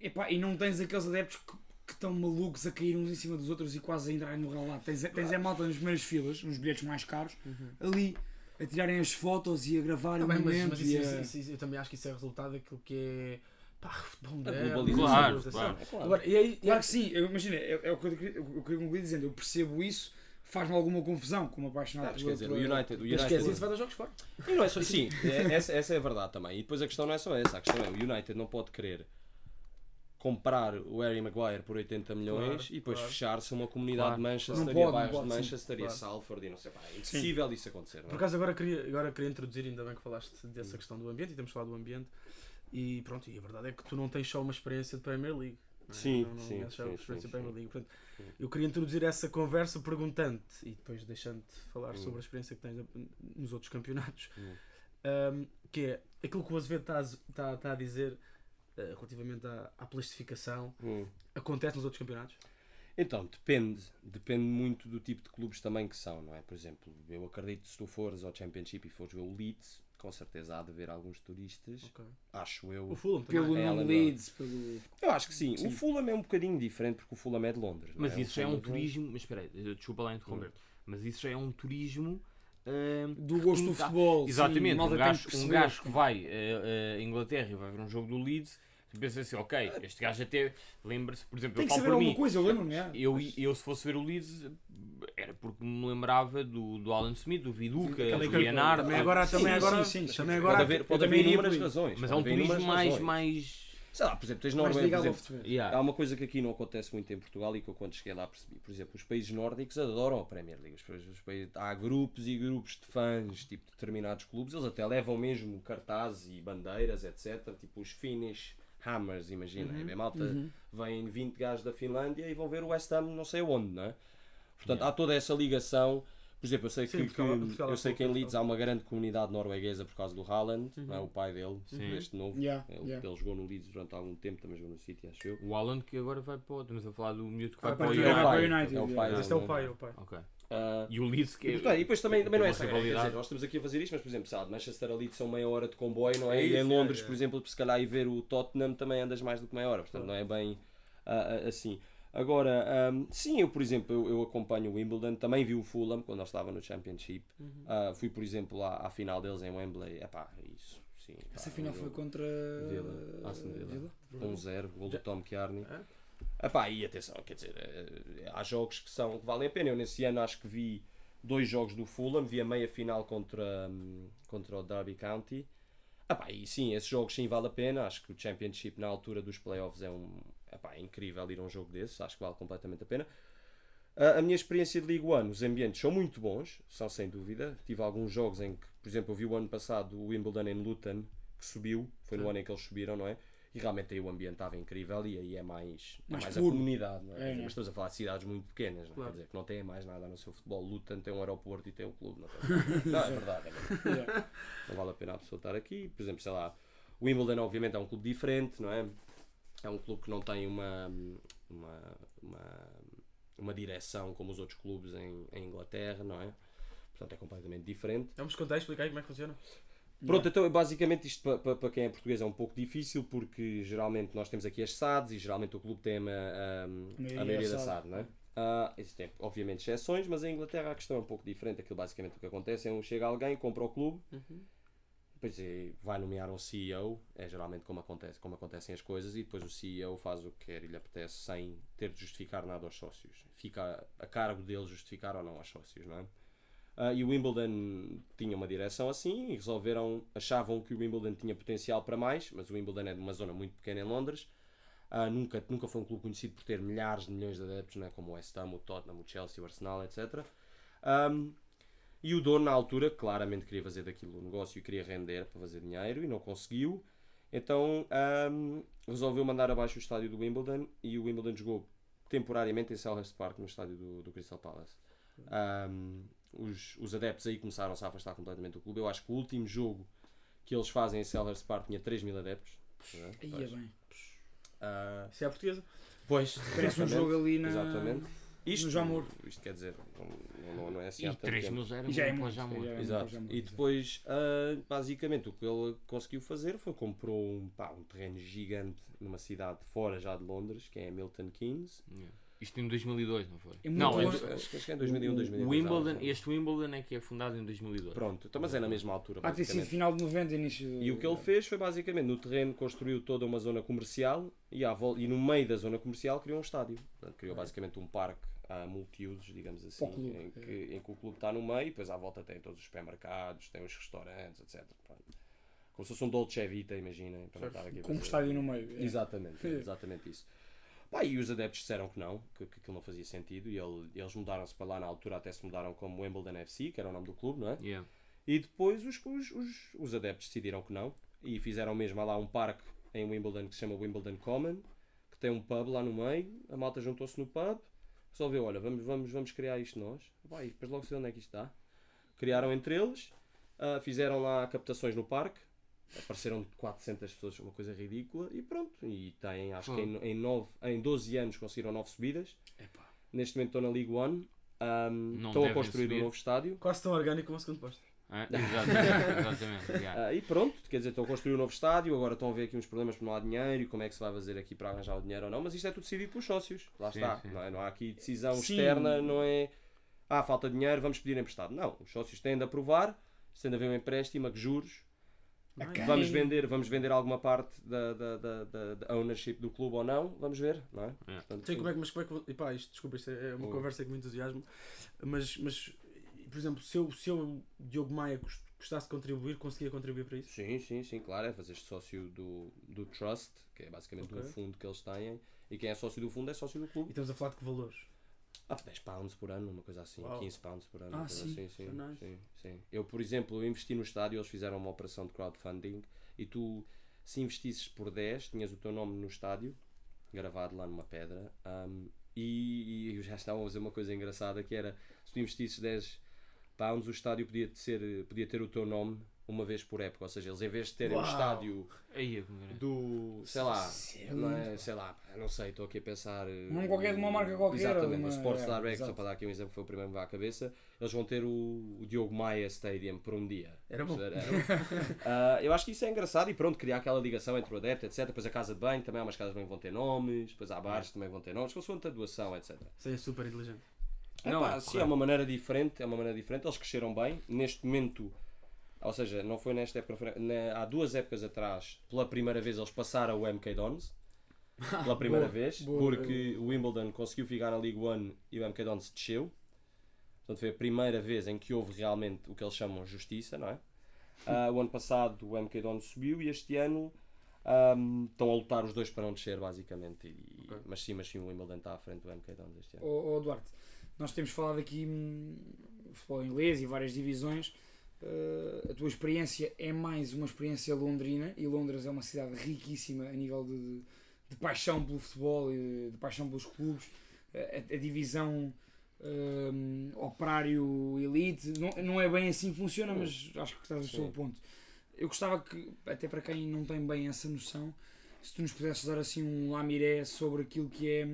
Epá, e não tens aqueles adeptos que, que estão malucos a cair uns em cima dos outros e quase a entrarem no relato. Tens, tens a malta nas primeiras filas, nos bilhetes mais caros, ali a tirarem as fotos e a gravarem o bem, mas, momento. mas e isso, a- isso- isso- eu também acho que isso é resultado daquilo que é pá, futebol moderno, globalização. Claro, claro. É claro. Agora, e aí, e Claro que sim, imagina, é, é o que eu, queria- concluir dizendo, eu percebo isso, faz-me alguma confusão como apaixonado Não, mas por- quer dizer, o United, o mas United esquece isso, vai dar jogos fora. E não é só, sim, é- essa, essa é a verdade também. E depois a questão não é só essa. A questão é o United não pode querer comprar o Harry Maguire por 80 milhões Claro, e depois claro. fechar-se a uma comunidade Claro. de Manchester Não e pode, não bairros de sim, Manchester e a claro. Salford e não sei. Pá, é impossível isso acontecer. Não Por é? acaso agora queria, agora queria introduzir, ainda bem que falaste dessa questão do ambiente e temos falado do ambiente. E pronto, e a verdade é que tu não tens só uma experiência de Premier League. não? Sim, não, não sim, tens só sim, uma experiência sim, de Premier sim. League. Portanto, eu queria introduzir essa conversa perguntante e depois deixando-te falar Hum. sobre a experiência que tens nos outros campeonatos. Hum. Um, que é aquilo que o Azevedo está a, está- está a dizer uh, relativamente à, à plastificação Hum. acontece nos outros campeonatos? Então, depende. Depende muito do tipo de clubes também que são, não é? Por exemplo, eu acredito que se tu fores ao Championship e fores ver o Leeds, com certeza há de haver alguns turistas. Ok. Acho eu. O Fulham também. pelo É, Leeds, pelo... Eu acho que sim. Sim. O Fulham é um bocadinho diferente porque o Fulham é de Londres. não Mas é? isso já é um Fulham- turismo. Mas espera aí, desculpa lá interromper. Mas isso já é um turismo. Do gosto do Tá. futebol. Exatamente, sim, um gajo, que um gajo que vai eh, a Inglaterra e vai ver um jogo do Leeds, tu pensa assim, ok, este gajo até lembra-se, por exemplo, Tem eu falo por alguma mim, coisa, eu lembro-me. é. eu, eu se fosse ver o Leeds era porque me lembrava do, do Alan Smith, do Viduca, do Leonardo, Também agora, Sim, também sim, agora, sim, sim. também Pode agora Pode haver, pode também haver inúmeras razões. mas é um turismo mais, mais Sei lá, por exemplo, tens Noruega, por exemplo, yeah. Há uma coisa que aqui não acontece muito em Portugal e que eu quando cheguei lá percebi. Por exemplo, os países nórdicos adoram a Premier League. Os- os países- há grupos e grupos de fãs tipo, de determinados clubes. Eles até levam mesmo cartazes e bandeiras, etc. Tipo os Finnish Hammers, imagina. Uhum. A malta vem 20 gajos da Finlândia e vão ver o West Ham não sei onde, não é? Portanto, há toda essa ligação. Por exemplo, eu sei Sim, que, Portugal- que- Portugal eu sei que em Leeds há uma grande comunidade norueguesa por causa do Haaland, não é? o pai dele, Sim. este novo. Yeah, ele, yeah. ele jogou no Leeds durante algum tempo, também jogou no City, acho eu. O Alan que agora vai para o. Estamos a falar do miúdo que vai Ah, para o para o É o United. pai, United, é o yeah. pai Este é o pai, não é o pai. Ok. Ah, E o Leeds que e, portanto, e depois também, também não é essa dizer, nós estamos aqui a fazer isto, mas por exemplo, sabe, Manchester a Leeds são meia hora de comboio, não é? É e em isso, Londres, é, é. por exemplo, se calhar ir ver o Tottenham também andas mais do que meia hora, portanto não é bem ah, assim. Agora, ahm, sim, eu por exemplo, eu, eu acompanho o Wimbledon, também vi o Fulham quando nós estava no Championship, Uhum. Ah, fui por exemplo à, à final deles em Wembley, epá, isso, sim. pá, Essa final um foi contra Villa, Aston Villa. 1-0, gol do Tom Kearney. É? Epá, e atenção, quer dizer, eh, há jogos que, são, que valem a pena. Eu nesse ano acho que vi dois jogos do Fulham, vi a meia final contra, hum, contra o Derby County. Epá, e sim, esses jogos sim vale a pena. Acho que o Championship na altura dos playoffs é um epá, é incrível ir a um jogo desses, acho que vale completamente a pena. A, a minha experiência de League One, os ambientes são muito bons, são sem dúvida. Tive alguns jogos em que, por exemplo, eu vi o ano passado o Wimbledon em Luton, que subiu, foi no ano em que eles subiram, não é? E realmente aí o ambiente estava incrível e aí é mais, é Mais mais, a comunidade, não é? É? Mas estamos a falar de cidades muito pequenas, não é? Claro. quer dizer, que não têm mais nada no seu futebol. Luton tem um aeroporto e tem um clube, não, não é verdade, é verdade. Não vale a pena a pessoa estar aqui. Por exemplo, sei lá, o Wimbledon obviamente é um clube diferente, não é? É um clube que não tem uma, uma, uma, uma direção como os outros clubes em, em Inglaterra, não é? Portanto, é completamente diferente. Vamos contar e explicar aí como é que funciona? Pronto, então basicamente isto para pa, pa quem é português é um pouco difícil porque geralmente nós temos aqui as SADs e geralmente o clube tem a, a, a maioria maioria é da SAD. Não é? Ah, existem obviamente exceções, mas em Inglaterra a questão é um pouco diferente. Aquilo basicamente o que acontece é um chega alguém, compra o clube, depois é, vai nomear um CEO, é geralmente como, acontece, como acontecem as coisas, e depois o CEO faz o que quer e lhe apetece sem ter de justificar nada aos sócios. Fica a, cargo dele justificar ou não aos sócios, não é? Ah, e o Wimbledon tinha uma direção assim e resolveram, achavam que o Wimbledon tinha potencial para mais, mas o Wimbledon é de uma zona muito pequena em Londres. Ah, nunca, nunca foi um clube conhecido por ter milhares de milhões de adeptos, né, como o West Ham, o Tottenham, o Chelsea, o Arsenal, etc. Ahm, e o dono, na altura, claramente queria fazer daquilo um negócio e queria render para fazer dinheiro e não conseguiu. Então ahm, resolveu mandar abaixo o estádio do Wimbledon e o Wimbledon jogou temporariamente em Selhurst Park, no estádio do, do Crystal Palace. Ahm, os, os adeptos aí começaram-se a afastar completamente do clube. Eu acho que o último jogo que eles fazem em Selhurst Park tinha 3 mil adeptos. Aí é Pois. bem. Ah, Isso é a portuguesa. pois, Parece um jogo ali na. Exatamente. Isto, No Jamor. isto quer dizer, não, não, não é assim E tanto 3 tempo. mil já era já é muito, já é. Exato. Jamor, E depois, ah, basicamente, o que ele conseguiu fazer foi comprou um, pá, um terreno gigante numa cidade fora já de Londres, que é Milton Keynes. Yeah. Isto em 2002, não foi? É não, é Acho que acho que é em 2001, o- 2002. o Wimbledon, assim. este Wimbledon é que é fundado em 2002. Pronto, então, mas é na mesma altura. Há de ter sido final de 90, início de... E o que ele fez foi basicamente no terreno construiu toda uma zona comercial e, à e no meio da zona comercial criou um estádio. Portanto, criou basicamente um parque a multiusos, digamos assim, clube, em, que, em que o clube está no meio e depois à volta tem todos os supermercados, tem os restaurantes, etc. Pronto. Como se fosse um Dolce Vita, imaginem. Com um estádio no meio. é. Exatamente, É. exatamente isso. Pá, e os adeptos disseram que não, que, que aquilo não fazia sentido e ele- eles mudaram-se para lá na altura, até se mudaram como Wimbledon FC, que era o nome do clube, não é? Yeah. E depois os, os, os, os adeptos decidiram que não e fizeram mesmo há lá um parque em Wimbledon que se chama Wimbledon Common, que tem um pub lá no meio, a malta juntou-se no pub, resolveu, olha, vamos, vamos, vamos criar isto nós. Vai, depois logo sei onde é que isto está. Criaram entre eles, ah, fizeram lá captações no parque, apareceram 400 pessoas, uma coisa ridícula, e pronto. E tem, acho que em, em, nove, em 12 anos conseguiram 9 subidas. Epá. Neste momento estão na League One. Ahm, Não estão a construir subir. um novo estádio. Quase tão orgânico como o segundo posto. Ah, exatamente, exatamente. yeah. Ah, e pronto, quer dizer, estão a construir um novo estádio, agora estão a ver aqui uns problemas porque não há dinheiro e como é que se vai fazer aqui para arranjar o dinheiro ou não, mas isto é tudo decidido pelos sócios. Lá Sim, está. sim. Não, é? não há aqui decisão Sim. externa, não é. Ah, falta dinheiro, vamos pedir emprestado. Não, os sócios têm de aprovar, se de haver um empréstimo, a que juros, quem? vamos vender, vamos vender alguma parte da, da, da, da- ownership do clube ou não, vamos ver, não é? É. Portanto, Sim, como é que, mas como é que. E pá, isto, desculpa, isto é uma Oi. conversa com entusiasmo. Mas, mas, por exemplo, se eu, se eu Diogo Maia, gost- gostasse de contribuir, conseguia contribuir para isso? Sim, sim, sim, claro, é fazer sócio do, do Trust, que é basicamente Ok. um fundo que eles têm, e quem é sócio do fundo é sócio do clube. E estamos a falar de que valores? Ah, 10 pounds por ano, uma coisa assim, Uau. 15 pounds por ano. Ah, sim. assim, sim, So nice. sim, sim. Eu, por exemplo, eu investi no estádio, eles fizeram uma operação de crowdfunding e tu, se investisses por 10, tinhas o teu nome no estádio, gravado lá numa pedra, ahm, e, e já estavam a fazer uma coisa engraçada que era, se tu investisses 10 pounds, o estádio podia, ser, podia ter o teu nome uma vez por época, ou seja, eles em vez de terem um Uau. estádio Aí, é era. do, sei lá, não é, sei lá, não sei, estou aqui a pensar. eh, Nome qualquer de uma marca qualquer, Exatamente, uma- o Sports é, Direct, só para dar aqui um exemplo, foi o primeiro que me veio à cabeça. Eles vão ter o, o Diogo Maia Stadium por um dia. Era bom. Era- Ah, eu acho que isso é engraçado e pronto, criar aquela ligação entre o adepto, etc. Depois a casa de banho, também há umas casas de banho que vão ter nomes, depois há bares que também vão ter nomes, consoante a doação, etc. Isso é super inteligente. Não, Epá, é sim, é uma maneira diferente, é uma maneira diferente. Eles cresceram bem. Neste momento, ou seja, não foi nesta época, foi na- há duas épocas atrás, pela primeira vez eles passaram o MK Dons. Pela primeira Boa, vez, boa. porque o Wimbledon conseguiu ficar na League One e o MK Dons desceu. Portanto, foi a primeira vez em que houve realmente o que eles chamam justiça, não é? Ah, o ano passado o MK Dons subiu e este ano ahm, estão a lutar os dois para não descer, basicamente. E- Ok. Mas sim, mas sim, o Wimbledon está à frente do MK Dons este ano. Ó ó, Duarte, nós temos falado aqui hum, futebol inglês e várias divisões. Uh, a tua experiência é mais uma experiência londrina e Londres é uma cidade riquíssima a nível de, de paixão pelo futebol e de paixão pelos clubes. A, a divisão hum, operário elite não, não é bem assim que funciona, mas acho que estás a seu ponto. Eu gostava que, até para quem não tem bem essa noção, se tu nos pudesses dar assim um lamiré sobre aquilo que é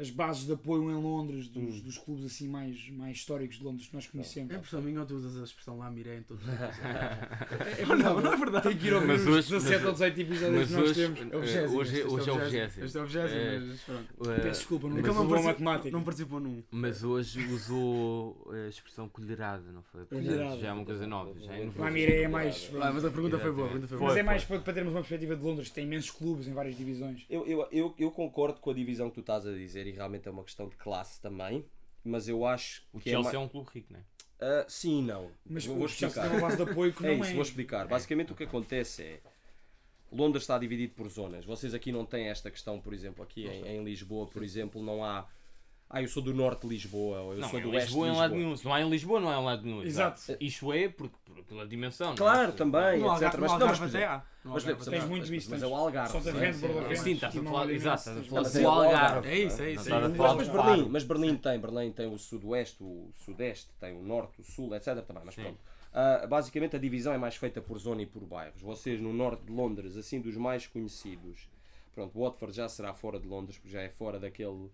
as bases de apoio em Londres dos, Hum. dos clubes assim mais, mais históricos de Londres que nós conhecemos. É impressão minha ou tu usas a expressão lá miré em todos os É, Não, não, não é verdade. Tem que ir ouvir Mas os hoje- 17 mas- ou 18 episódios que nós hoje, temos. É o eh, hoje, este hoje é o vigésimo. vigésimo. Este é o vigésimo, Eh, mas pronto. eh, Peço desculpa, não, boa participo- matemática. não participou num. Mas hoje usou a expressão colherada, não foi? Colherada. já é uma coisa nova. Já é Lá miré é mais. Ah, mas a pergunta foi boa. Mas é mais para, termos uma perspectiva de Londres, que tem imensos clubes em várias divisões. Eu, eu, eu, eu concordo com a divisão que tu estás a dizer e realmente é uma questão de classe também, mas eu acho O que é Chelsea ma- é um clube rico, não é? Ah, sim e não. Mas vou, o vou explicar. tem uma base de apoio que É não isso, é. vou explicar. Basicamente o que acontece é Londres está dividido por zonas. Vocês aqui não têm esta questão, por exemplo, aqui em, em Lisboa, por exemplo, não há. Ah, eu sou do norte de Lisboa, ou eu Não, sou em do oeste de Lisboa é em Lisboa. lado nenhum. Se não há em Lisboa, não é em lado nenhum. Exato. Isto é porque, por- pela dimensão. não é? Claro, também, No etc. Algarve, Mas, não, mas, há. Mas, Algarve exemplo, até Tens há. muito isso, mas é o Algarve. Só sim, Vento, sim, estás a falar. Exato, estás a falar Mas do é o Algarve. É isso, é isso. Não é falar Mas, mas. Berlim, mas Berlim tem, Berlim tem o sudoeste, o sudeste, tem o norte, o sul, etc. Também, mas pronto. Ah, basicamente a divisão é mais feita por zona e por bairros. Vocês no norte de Londres, assim dos mais conhecidos, pronto, Watford já será fora de Londres, porque já é fora daquele.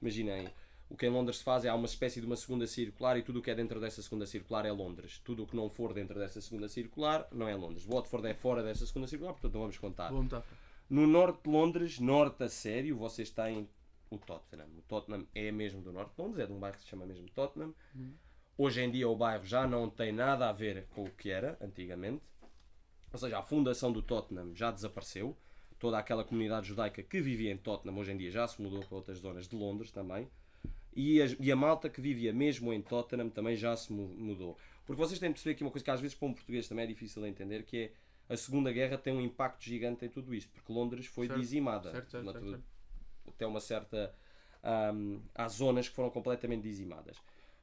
Imaginem, o que em Londres se faz é há uma espécie de uma segunda circular e tudo o que é dentro dessa segunda circular é Londres. Tudo o que não for dentro dessa segunda circular não é Londres. Watford é fora dessa segunda circular, portanto não vamos contar. Boa metáfora. No norte de Londres, norte a sério, vocês têm o Tottenham. O Tottenham é mesmo do norte de Londres, é de um bairro que se chama mesmo Tottenham. Hoje em dia o bairro já não tem nada a ver com o que era antigamente. Ou seja, a fundação do Tottenham já desapareceu. Toda aquela comunidade judaica que vivia em Tottenham hoje em dia já se mudou para outras zonas de Londres também. E a, e a malta que vivia mesmo em Tottenham também já se mu- mudou. Porque vocês têm de perceber aqui uma coisa que às vezes para um português também é difícil de entender, que é a Segunda Guerra tem um impacto gigante em tudo isto, porque Londres foi Certo, dizimada. certo, certo, certo, certo. Até uma certa. ahm, há zonas que foram completamente dizimadas.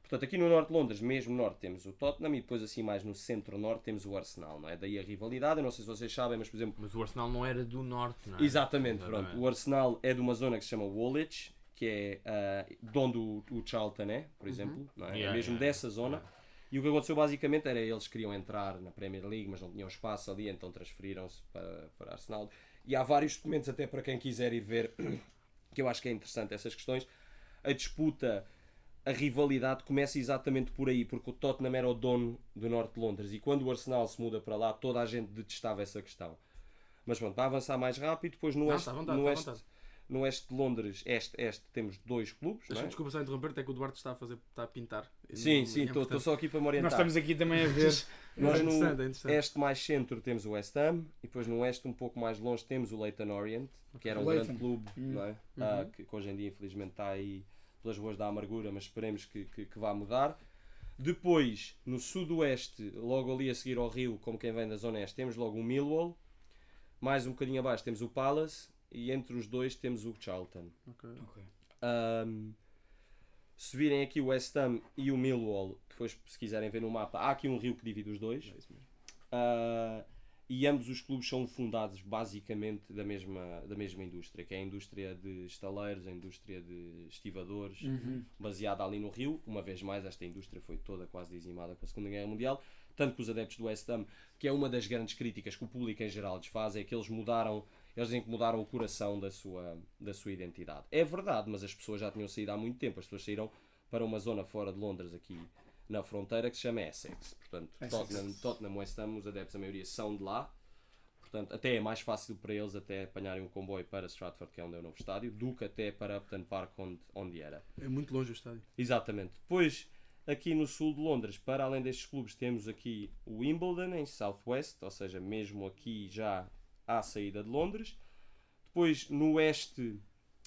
Portanto, aqui no norte de Londres, mesmo norte, temos o Tottenham e depois assim mais no centro-norte temos o Arsenal, não é? Daí a rivalidade, eu não sei se vocês sabem, mas por exemplo, Mas o Arsenal não era do norte, não é? Exatamente, Exatamente. pronto. O Arsenal é de uma zona que se chama Woolwich, que é ah, de onde o, o Charlton é, por exemplo, não é? é Yeah, mesmo yeah, dessa zona. E o que aconteceu basicamente era eles queriam entrar na Premier League, mas não tinham espaço ali, então transferiram-se para, para Arsenal. E há vários documentos, até para quem quiser ir ver, que eu acho que é interessante essas questões. A disputa, a rivalidade começa exatamente por aí, porque o Tottenham era o dono do norte de Londres e quando o Arsenal se muda para lá, toda a gente detestava essa questão. Mas pronto, para avançar mais rápido, depois no Não, oeste, está à vontade, no, à oeste, no oeste de Londres, este, este, temos dois clubes. não Deixa-me é? desculpa só interromper, até que o Duarte está a fazer, está a pintar. Sim, E- sim, é estou importante. só aqui para me Nós orientar. estamos aqui também a ver. Nós é no é este mais centro temos o West Ham e depois no oeste um pouco mais longe temos o Leighton Orient, que era um Leyton. grande clube, Hum. não é? Ah, que, que hoje em dia infelizmente está aí pelas ruas da amargura, mas esperemos que, que, que vá mudar. Depois, no sudoeste, logo ali a seguir ao rio, como quem vem da zona oeste, temos logo o Millwall. Mais um bocadinho abaixo temos o Palace e entre os dois temos o Charlton. Ok. Ok. Um, se virem aqui o West Ham e o Millwall, depois se quiserem ver no mapa, há aqui um rio que divide os dois. É isso mesmo. Uh, e ambos os clubes são fundados basicamente da mesma, da mesma indústria, que é a indústria de estaleiros, a indústria de estivadores, Uhum. baseada ali no Rio. Uma vez mais, esta indústria foi toda quase dizimada com a Segunda Guerra Mundial. Tanto que os adeptos do West Ham, que é uma das grandes críticas que o público em geral lhes faz, é que eles mudaram, eles dizem que mudaram o coração da sua, da sua identidade. É verdade, mas as pessoas já tinham saído há muito tempo. As pessoas saíram para uma zona fora de Londres, aqui na fronteira, que se chama Essex. Portanto, Essex. Tottenham, Tottenham, West Ham, os adeptos, a maioria são de lá. Portanto, até é mais fácil para eles até apanharem um comboio para Stratford, que é onde é o novo estádio, do que até para Upton Park, onde, onde era. É muito longe o estádio. Exatamente. Depois, aqui no sul de Londres, para além destes clubes, temos aqui o Wimbledon, em South West, ou seja, mesmo aqui já à saída de Londres. Depois, no oeste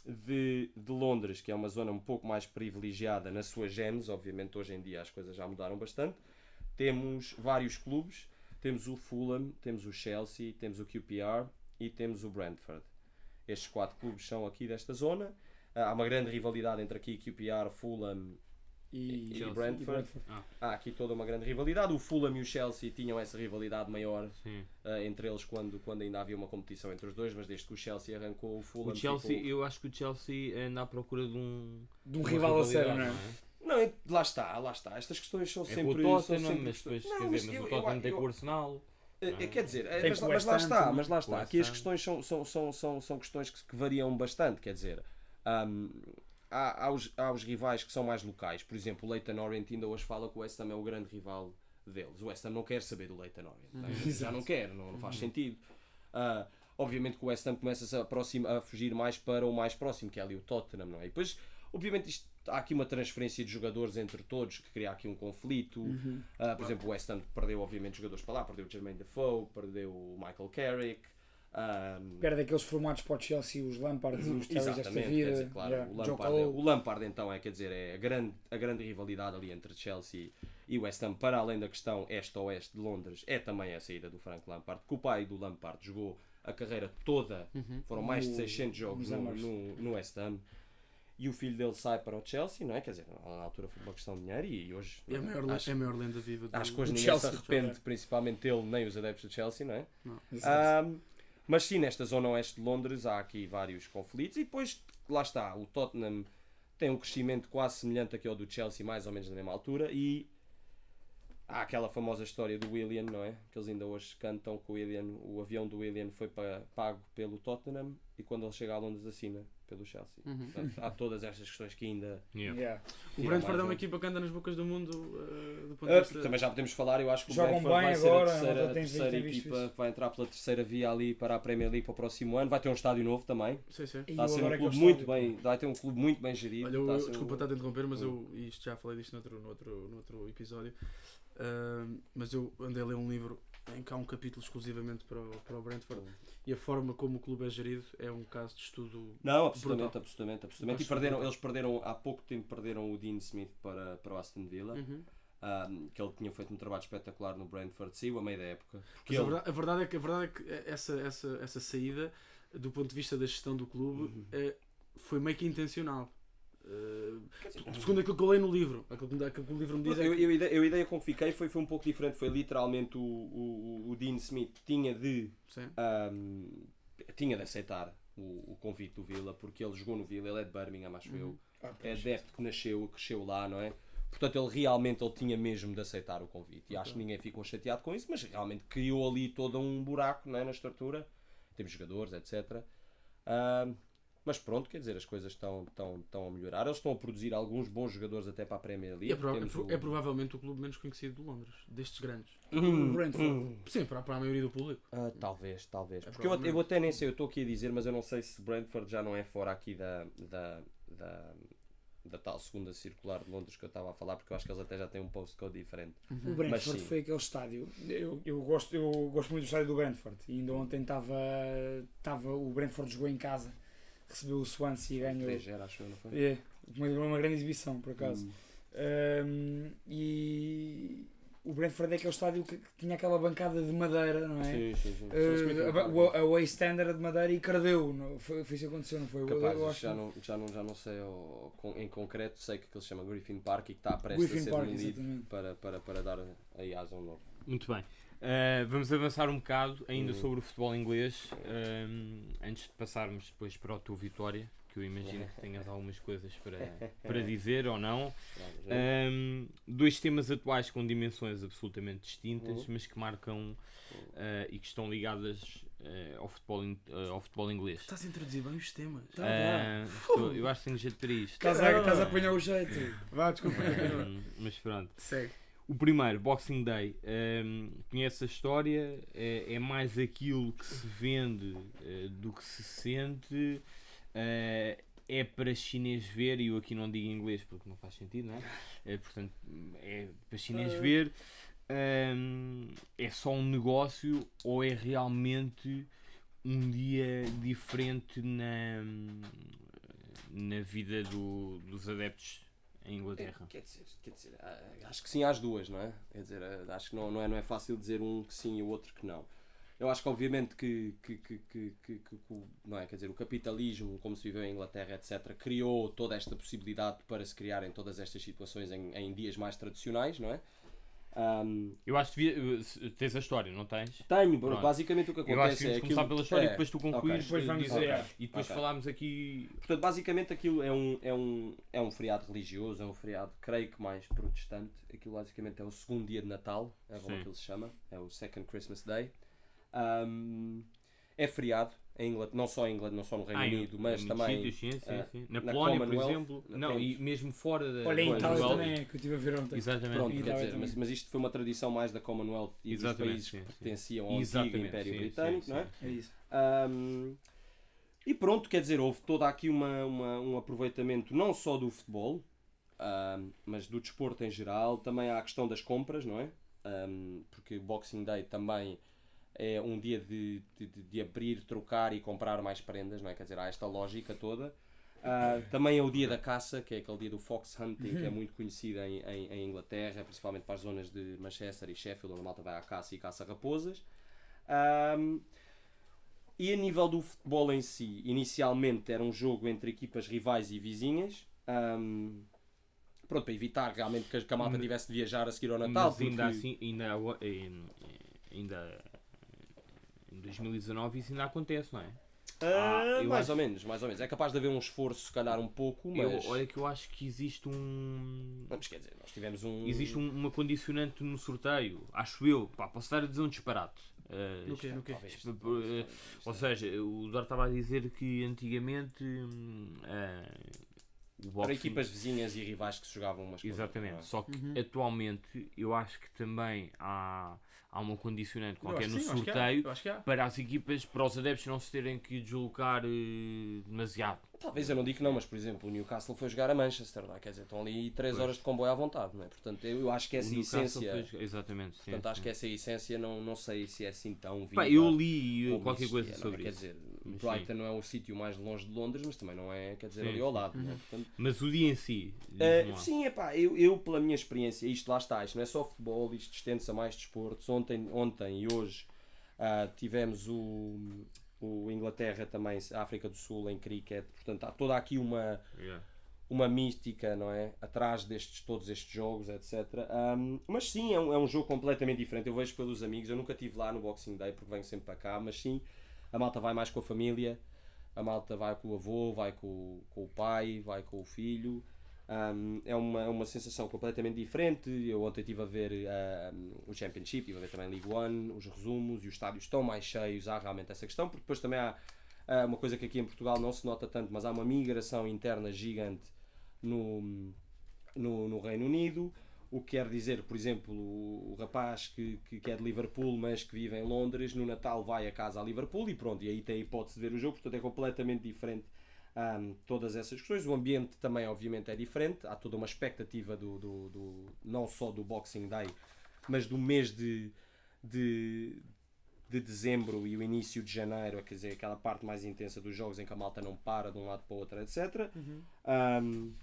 de, de Londres, que é uma zona um pouco mais privilegiada na sua genes, obviamente hoje em dia as coisas já mudaram bastante, temos vários clubes. Temos o Fulham, temos o Chelsea, temos o QPR e temos o Brentford. Estes quatro clubes são aqui desta zona. Ah, Há uma grande rivalidade entre aqui QPR, Fulham E, e Chelsea. Brentford. Há aqui toda uma grande rivalidade. O Fulham e o Chelsea tinham essa rivalidade maior ah, entre eles quando, quando ainda havia uma competição entre os dois, mas desde que o Chelsea arrancou o Fulham. O Chelsea, ficou- eu acho que o Chelsea anda à procura de um. De um rival a sério, não é? Não, é- lá está, lá está. Estas questões são É sempre. o Tottenham, sempre mas depois, Não, quer dizer, mas eu- o eu- Tottenham tem eu- com o Arsenal. É, é, quer dizer, é, Tem mas, mas lá está, mas lá está. Aqui as questões são, são, são, são, são questões que, que variam bastante, quer dizer, hum, há, há, os, há os rivais que são mais locais. Por exemplo, o Leighton Orient ainda hoje fala que o West Ham é o grande rival deles. O West Ham não quer saber do Leighton Orient. não é? Já não quer, não, não faz sentido. Ah, obviamente que o West Ham começa a, aproxima, a fugir mais para o mais próximo, que é ali o Tottenham, não é? E depois, obviamente, isto, há aqui uma transferência de jogadores entre todos que cria aqui um conflito. Ah, por exemplo, o West Ham perdeu, obviamente, jogadores para lá, perdeu o Jermaine Defoe, perdeu o Michael Carrick. Ah, Perde aqueles formatos para o Chelsea, os Lampards e os Terrys desta vida. quer dizer, claro, yeah, o, Lampard, é- o Lampard então é, quer dizer, é a grande, a grande rivalidade ali entre Chelsea e West Ham, para além da questão este-oeste de Londres, é também a saída do Frank Lampard, que o pai do Lampard jogou a carreira toda, foram mais de No- 600 jogos no, no, no West Ham, e o filho dele sai para o Chelsea, não é? Quer dizer, na altura foi uma questão de dinheiro e hoje É a maior, acho, é a maior lenda viva do acho que hoje ninguém Chelsea, se arrepende, Chelsea. principalmente ele, nem os adeptos do Chelsea, não é? Exato. Ahm, mas sim, nesta zona oeste de Londres há aqui vários conflitos e depois, lá está, o Tottenham tem um crescimento quase semelhante aquele do Chelsea, mais ou menos na mesma altura, e há aquela famosa história do William, não é? Que eles ainda hoje cantam que o William, o avião do William foi pa- pago pelo Tottenham e quando ele chega a Londres assina do Chelsea. Uhum. Portanto, há todas estas questões que ainda. Yeah. Yeah. O Brentford é uma um. equipa que anda nas bocas do mundo uh, do ponto de Ah, vista. também já podemos falar, eu acho que o Jogam Brentford vai ser agora, a terceira, a terceira equipa que vai entrar pela terceira via ali para a Premier League para o próximo ano. Vai ter um estádio novo também. Sim, sim. Está a ser um clube muito bem, vai ter um clube muito bem gerido. Olha, eu, está a eu- ser um- desculpa estar a interromper, mas eu e isto já falei disto noutro, noutro, noutro episódio. Uh, mas eu andei a ler um livro em que há um capítulo exclusivamente para o, para o Brentford e a forma como o clube é gerido é um caso de estudo. Não, absolutamente, Brutal. absolutamente, absolutamente. E perderam, eles perderam, há pouco tempo perderam o Dean Smith para, para o Aston Villa, Uhum. um, que ele tinha feito um trabalho espetacular no Brentford, saiu a meio da época. Mas a ele- verdade, a verdade é que, a verdade é que essa, essa, essa saída, do ponto de vista da gestão do clube, Uhum. é- foi meio que intencional. Uh, segundo aquilo que eu leio no livro, aquilo que, aquilo que o livro me diz é eu, eu, a ideia- eu, a ideia com que fiquei foi, foi um pouco diferente. Foi literalmente o, o, o Dean Smith tinha de, um, tinha de aceitar o, o convite do Villa, porque ele jogou no Villa, ele é de Birmingham, acho eu. Ah, É adepto que nasceu, cresceu lá, não é? Portanto, ele realmente ele tinha mesmo de aceitar o convite. E acho que ninguém ficou chateado com isso, mas realmente criou ali todo um buraco não é, na estrutura. Temos jogadores, etc. mas pronto, quer dizer, as coisas estão, estão, estão a melhorar. Eles estão a produzir alguns bons jogadores até para a Premier League. E é, prova- Temos é, o- é provavelmente o clube menos conhecido de Londres, destes grandes. O Brentford. Hum. Sim, para, para a maioria do público. Ah, talvez, talvez. É Porque eu, eu até nem sei, eu estou aqui a dizer, mas eu não sei se Brentford já não é fora aqui da, da, da, da tal segunda circular de Londres que eu estava a falar, porque eu acho que eles até já têm um postcode diferente. O Brentford foi aquele estádio. Eu, eu, gosto, eu gosto muito do estádio do Brentford. E ainda ontem estava. estava O Brentford jogou em casa, recebeu o Swansea e ganhou. 3-0, acho eu, não foi? É, uma, uma grande exibição, por acaso. Hum. Um, e o Brentford é aquele estádio que, que tinha aquela bancada de madeira, não é? Sim, sim, sim. Uh, a, o a Way Standard era de madeira e cardeu. Não, foi, foi isso que aconteceu, não foi? Eu- Capaz, eu acho já, que- não, já, não, já não sei ao- com- em concreto, sei que aquilo se chama Griffin Park e que está prestes a ser Park, exatamente. para, para, para dar aí asa a um novo. Muito bem. Uh, vamos avançar um bocado ainda Uhum. sobre o futebol inglês um, antes de passarmos depois para o teu Vitória, que eu imagino que tenhas algumas coisas para, para dizer ou não. Um, dois temas atuais com dimensões absolutamente distintas, Uhum. mas que marcam uh, e que estão ligadas uh, ao, futebol, in- uh, ao futebol inglês. Estás a introduzir bem os temas. Tá, tá. Uh, estou- eu acho que tenho jeito para isto. Estás a, estás a apanhar o jeito. Vá, desculpa. Um, mas pronto. Segue. O primeiro, Boxing Day, um, conhece a história, é, é mais aquilo que se vende eh, do que se sente, eh, é para chinês ver, e eu aqui não digo inglês porque não faz sentido, não é? Eh, portanto, é para chinês ver, um, é só um negócio ou é realmente um dia diferente na, na vida do- dos adeptos em Inglaterra? Quer dizer, quer dizer, ah, acho que sim às duas, não é? Quer dizer, ah, acho que não, não, é, não é fácil dizer um que sim e o outro que não. Eu acho que obviamente que, que, que, que, que- que não é? Quer dizer, o capitalismo, como se viveu em Inglaterra, etc., criou toda esta possibilidade para se criarem todas estas situações em, em dias mais tradicionais, não é? Ahm, Eu acho que devia, se- tens a história, não tens? tenho, Pronto. basicamente o que Eu acho que acontece é devemos aquilo... começar pela história é, e depois tu concluís Depois vamos dizer- a- e depois Ok. falámos aqui Portanto, basicamente aquilo é um, é, um, é um feriado religioso, é um feriado, creio que mais protestante. Aquilo basicamente é o segundo dia de Natal, é como aquilo se chama, é o Second Christmas Day. Ahm, é feriado em Inglaterra, não só em Inglaterra, não só no Reino Ah, Unido, mas em também. sítios, sim, sim, eh, sim. Na, na Polónia, por exemplo. na- Não, e mesmo fora da. Olha, em Itália também é, que eu estive a ver ontem. Exatamente. Pronto, quer dizer, mas, mas isto foi uma tradição mais da Commonwealth e dos Exatamente, países sim, que sim. pertenciam ao Exatamente, antigo Império sim, Britânico, sim, não é? sim. É isso. Um, e pronto, quer dizer, houve todo aqui uma, uma- um aproveitamento não só do futebol, um, mas do desporto em geral. Também há a questão das compras, não é? Um, porque o Boxing Day também é um dia de, de, de- abrir, trocar e comprar mais prendas, não é? Quer dizer, há esta lógica toda. Ah, também é o dia da caça, que é aquele dia do fox hunting, que é muito conhecido em, em, em Inglaterra, principalmente para as zonas de Manchester e Sheffield, onde a malta vai à caça e caça raposas. Ahm, e a nível do futebol em si, inicialmente era um jogo entre equipas rivais e vizinhas. ahm, pronto, para evitar realmente que a, malta tivesse de viajar a seguir ao Natal. Mas ainda porque- assim, ainda, agora- em- ainda em 2019 isso ainda acontece, não é? Ah, eu mais acho- ou menos, mais ou menos. É capaz de haver um esforço, se calhar um pouco, Eu, mas. olha que eu acho que existe um. Mas quer dizer, nós tivemos um. Existe um- uma condicionante no sorteio, acho eu. Pá, posso estar a dizer um disparate. Eh, No quê? No quê? Talvez. Isto, eh, Ou seja, o Eduardo estava a dizer que antigamente hum, eh, Para equipas vizinhas e rivais que se jogavam umas coisas. Exatamente, não é? só que Uhum. atualmente eu acho que também há, há uma condicionante qualquer acho no sim, eu acho que há. sorteio acho que há. para as equipas, para os adeptos não se terem que deslocar eh, demasiado. Talvez eu não digo que não, mas por exemplo, o Newcastle foi jogar a Manchester, não é? Quer dizer, estão ali 3 Pois. horas de comboio à vontade, não é? Portanto, eu acho que essa essência. fez- Exatamente, sim. Portanto, acho sim. que essa essência não, não sei se é assim tão viva. Pá, eu li como qualquer coisa não é? sobre Quer isso. dizer, Mas Brighton não é o sítio mais longe de Londres, mas também não é, quer dizer, Sim, ali ao sim. lado, Uhum. não é? Portanto, Mas o dia em si, Uh, sim, é pá, eu, eu pela minha experiência, isto lá está, isto não é só futebol, isto estende-se a mais desportos. Ontem, ontem e hoje ah, tivemos o, o Inglaterra também, a África do Sul em cricket, portanto há toda aqui uma, Yeah. uma mística, não é? Atrás destes, todos estes jogos, etc. Um, mas sim, é um, é um jogo completamente diferente. Eu vejo pelos amigos, eu nunca estive lá no Boxing Day porque venho sempre para cá, mas sim, a malta vai mais com a família, a malta vai com o avô, vai com, com o pai, vai com o filho. Um, é uma, é uma sensação completamente diferente. Eu ontem estive a ver um, o Championship, estive a ver também League One, os resumos e os estádios estão mais cheios. Há realmente essa questão, porque depois também há uma coisa que aqui em Portugal não se nota tanto, mas há uma migração interna gigante no, no, no Reino Unido. O que quer dizer, por exemplo, o, o rapaz que, que, que é de Liverpool, mas que vive em Londres, no Natal vai a casa a Liverpool e pronto, e aí tem a hipótese de ver o jogo, portanto é completamente diferente ahm, todas essas questões. O ambiente também, obviamente, é diferente, há toda uma expectativa do, do, do- não só do Boxing Day, mas do mês de, de, de dezembro e o início de janeiro, quer dizer, aquela parte mais intensa dos jogos em que a malta não para de um lado para o outro, etc. Um,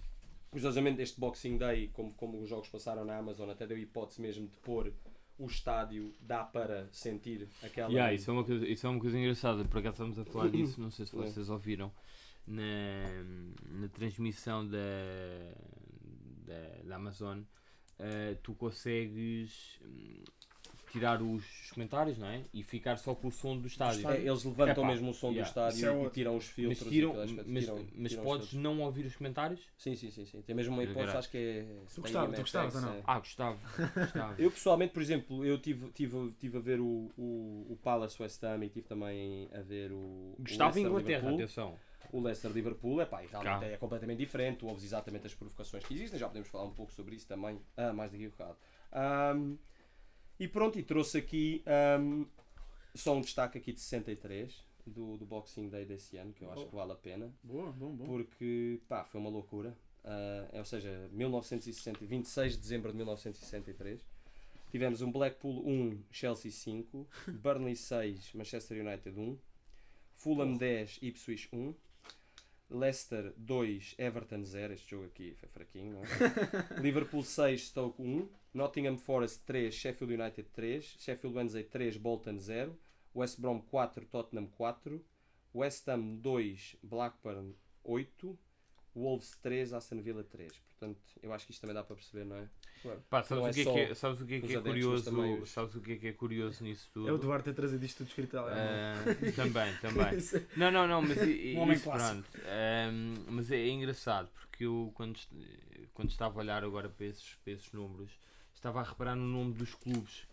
curiosamente, este Boxing Day, como, como os jogos passaram na Amazon, até deu hipótese mesmo de pôr o estádio, dá para sentir aquela. Yeah, isso, é uma coisa, isso é uma coisa engraçada, por acaso estamos a falar disso, não sei se vocês ouviram na, na transmissão da, da, da Amazon, eh, tu consegues hum, tirar os comentários não é? e ficar só com o som do estádio. É, eles levantam Epá, mesmo o som yeah. do estádio é e tiram os Mas, filtros. tiram, aquelas coisas, mas, tiram- mas tiram podes não ouvir os comentários? Sim, sim, sim, sim. Tem mesmo uma Eu hipótese, acho que é. Tu gostava- tu gostavas ou não? é. Ah, gostava. gostava. Eu pessoalmente, por exemplo, eu tive, tive, tive a ver o, o, o Palace West Ham e tive também a ver o. o Gostava em Leicester Inglaterra, Liverpool. atenção. O Leicester Liverpool, epá, e realmente é completamente diferente. Tu ouves exatamente as provocações que existem, já podemos falar um pouco sobre isso também, ah, mais daqui a bocado. Ahm, e pronto, e trouxe aqui ahm, só um destaque aqui de 63 do, do Boxing Day desse ano, que eu acho que vale a pena, Boa, bom, bom. porque pá, foi uma loucura. Ah, é, ou seja, 1960, 26 de dezembro de 1963. Tivemos um Blackpool 1, Chelsea 5, Burnley 6, Manchester United 1, Fulham 10, Ipswich 1, Leicester 2, Everton 0. Este jogo aqui foi fraquinho, não é? Liverpool 6, Stoke 1, Nottingham Forest 3, Sheffield United 3, Sheffield Wednesday 3, Bolton 0, West Brom 4, Tottenham 4, West Ham 2, Blackburn 8, Wolves 3, Aston Villa 3. Portanto, eu acho que isto também dá para perceber, não é? Pá, sabes, Não é o que é que é, sabes o que é, que é curioso? os- Sabes o que é que é curioso nisso tudo? É o Duarte ter trazido isto tudo escrito. Ah, também, também. Não, não, não, mas i- Um isso, pronto. Ahm, mas é, é engraçado porque eu quando, quando estava a olhar agora para esses, para esses números, estava a reparar no nome dos clubes.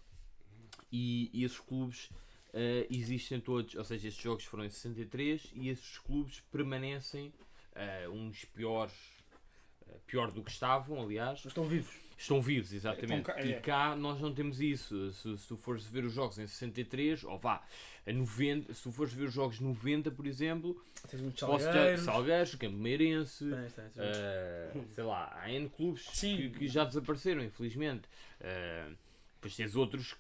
E, e esses clubes ah, existem todos, ou seja, estes jogos foram em 63 e esses clubes permanecem ah, uns piores, ah, pior do que estavam, aliás, Mas estão vivos. Estão vivos, exatamente. E é. cá nós não temos isso. Se, se tu fores ver os jogos em 63, ou vá, a 90, se tu fores ver os jogos 90, por exemplo, Tens muitos posso ter salgueiros. Salgueiros, Campo Meirense, eh, sei lá, há N clubes que, que já desapareceram, infelizmente. Eh, depois tens outros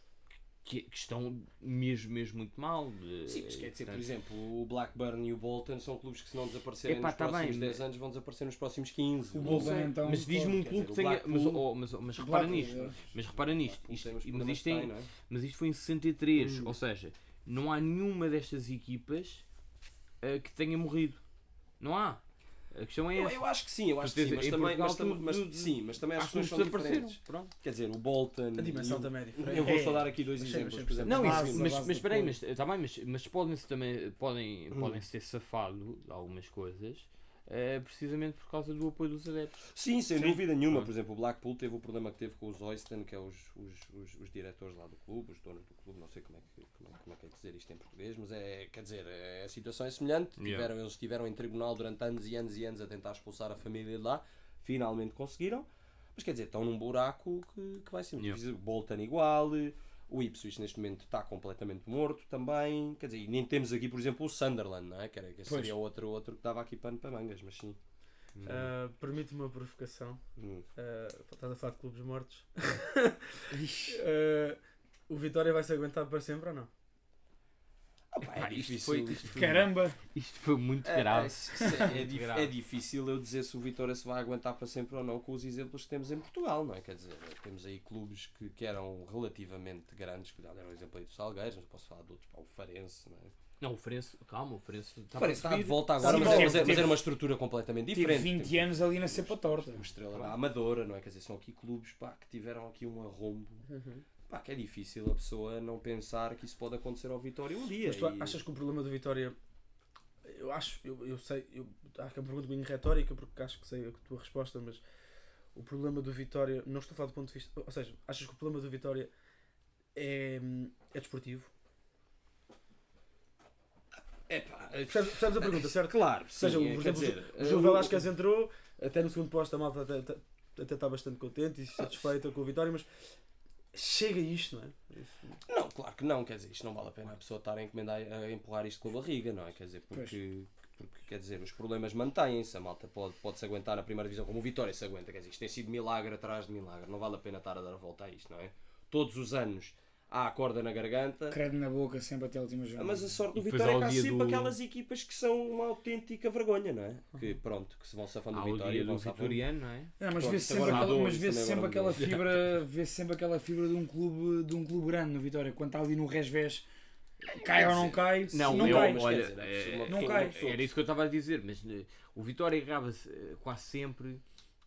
que, que estão mesmo, mesmo muito mal. eh, Sim, mas quer dizer, por portanto, exemplo, o Blackburn e o Bolton são clubes que se não desaparecerem Epá, nos tá próximos bem, 10 mas- anos vão desaparecer nos próximos 15. O Bolton sei. então. mas diz-me um clube que tenha. Mas, Blackpool- oh, mas, mas repara nisto. é. Mas repara nisto. Isto, mas, isto tem, é? Mas isto foi em 63, Hum. ou seja, não há nenhuma destas equipas eh, que tenha morrido. Não há. A questão é Eu, essa. eu acho que sim, eu acho que sim, mas também, mas, tam- mas- sim, mas também as questões que são diferentes. Pronto. Quer dizer, o Bolton. A dimensão e o- também é diferente. Eu vou É. só dar aqui dois Mas exemplos. sempre, Por exemplo, Não, isso, mas, mas espera aí, mas, tá bem, mas, mas podem-se também podem, podem ser safado de algumas coisas. Eh, precisamente por causa do apoio dos adeptos. Sim, sem Sim. dúvida nenhuma. Por exemplo, o Blackpool teve o problema que teve com os Oyston, que é os, os, os, os diretores lá do clube, os donos do clube, não sei como é que, como é, como é que é dizer isto em português, mas é, quer dizer, é, a situação é semelhante. Yeah. Tiveram, eles estiveram em tribunal durante anos e anos e anos a tentar expulsar a família de lá, finalmente conseguiram, mas quer dizer, estão num buraco que, que vai ser muito Yeah. difícil. O Bolton igual, o Ipswich neste momento está completamente morto também, quer dizer, e nem temos aqui, por exemplo, o Sunderland, não é? Que, era, que seria outro, outro que dava aqui pano para mangas, mas sim. Ah, Permite-me uma provocação. Hum. Ah, estás a falar de clubes mortos. Ah, o Vitória vai se aguentar para sempre ou não? Opa, é Pá, isto difícil. foi- isto foi- Caramba! Isto foi muito É, grave. é, é dif- Grave. é difícil eu dizer se o Vitória se vai aguentar para sempre ou não com os exemplos que temos em Portugal, não é? Quer dizer, temos aí clubes que, que eram relativamente grandes, que já deram o exemplo aí do Salgueiros, mas posso falar de outros, pá, o Farense, não é? Não, o Farense, calma, o Farense O está Farense está de volta agora, Sim, mas, mas é- mas é- mas era uma estrutura completamente Tive diferente. 20 Tem- anos ali na cepa torta. Uma estrela da Amadora, não é? Quer dizer, são aqui clubes pá, que tiveram aqui um arrombo. Pá, que é difícil a pessoa não pensar que isso pode acontecer ao Vitória um dia. Mas tu e- achas que o problema do Vitória. Eu acho, eu, eu sei, eu acho que é uma pergunta bem retórica porque acho que sei a tua resposta, mas o problema do Vitória, não estou a falar do ponto de vista. Ou seja, achas que o problema do Vitória é, é desportivo? É pá, Percebes, percebes a pergunta, certo? claro, Ou seja, sim, o- por exemplo, dizer, o Gil o- Velasquez entrou, até no segundo posto a malta até, até, até está bastante contente e satisfeita com a vitória, mas chega isto, não é? Isso- Não, claro que não, quer dizer, isto não vale a pena a pessoa estar a, encomendar, a empurrar isto com a barriga, não é? Quer dizer, porque, porque quer dizer, os problemas mantêm-se, a malta pode, pode se aguentar na primeira divisão como o Vitória se aguenta, quer dizer, isto tem sido milagre atrás de milagre, não vale a pena estar a dar a volta a isto, não é? Todos os anos há a corda na garganta, Credo na boca sempre até a última jornada. mas a sorte do Vitória é que há sempre do- aquelas equipas que são uma autêntica vergonha, não é? Que pronto, que se vão safando do Vitória e do. Vitoriano, não é? Não, mas vê-se sempre, aquela, mas vê-se também sempre aquela fibra, vê sempre aquela fibra de um clube, de um clube grande no Vitória, quando está ali no resvés, cai ou não cai, Não, não eu- cai. mas olha, dizer, é é- Não cai. pessoa- Era isso que eu estava a dizer, mas eh, o Vitória acaba-se eh, quase sempre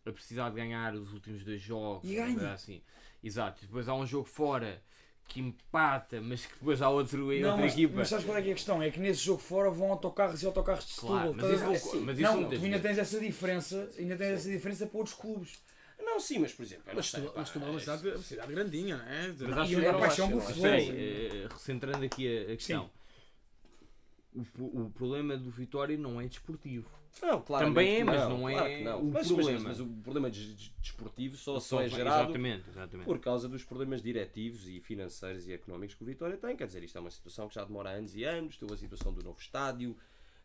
a precisar de ganhar os últimos dois jogos. E ganha. Assim. Exato, depois há um jogo fora que empata, mas que depois há outro, Não, outra mas, equipa. mas sabes qual é que é a questão? É que nesse jogo fora vão autocarros e autocarros de Setúbal. Claro, mas isso, ver? mas isso não, tu ainda tens essa diferença, ainda tens essa diferença para outros clubes. Não, sim, mas por exemplo, Mas Setúbal é uma é- cidade, uma cidade grandinha, não é? Mas acho E que a paixão pelo futebol. Espera eh, recentrando aqui a, a questão. O, o problema do Vitória não é desportivo. Não, claramente Também é, mas não, não é claro não. o Mas, mas- problema. Mas, o problema de- de- desportivo só, só, Só- é gerado Exatamente, exatamente. por causa dos problemas diretivos e financeiros e económicos que o Vitória tem. Quer dizer, isto é uma situação que já demora anos e anos. Teve a situação do novo estádio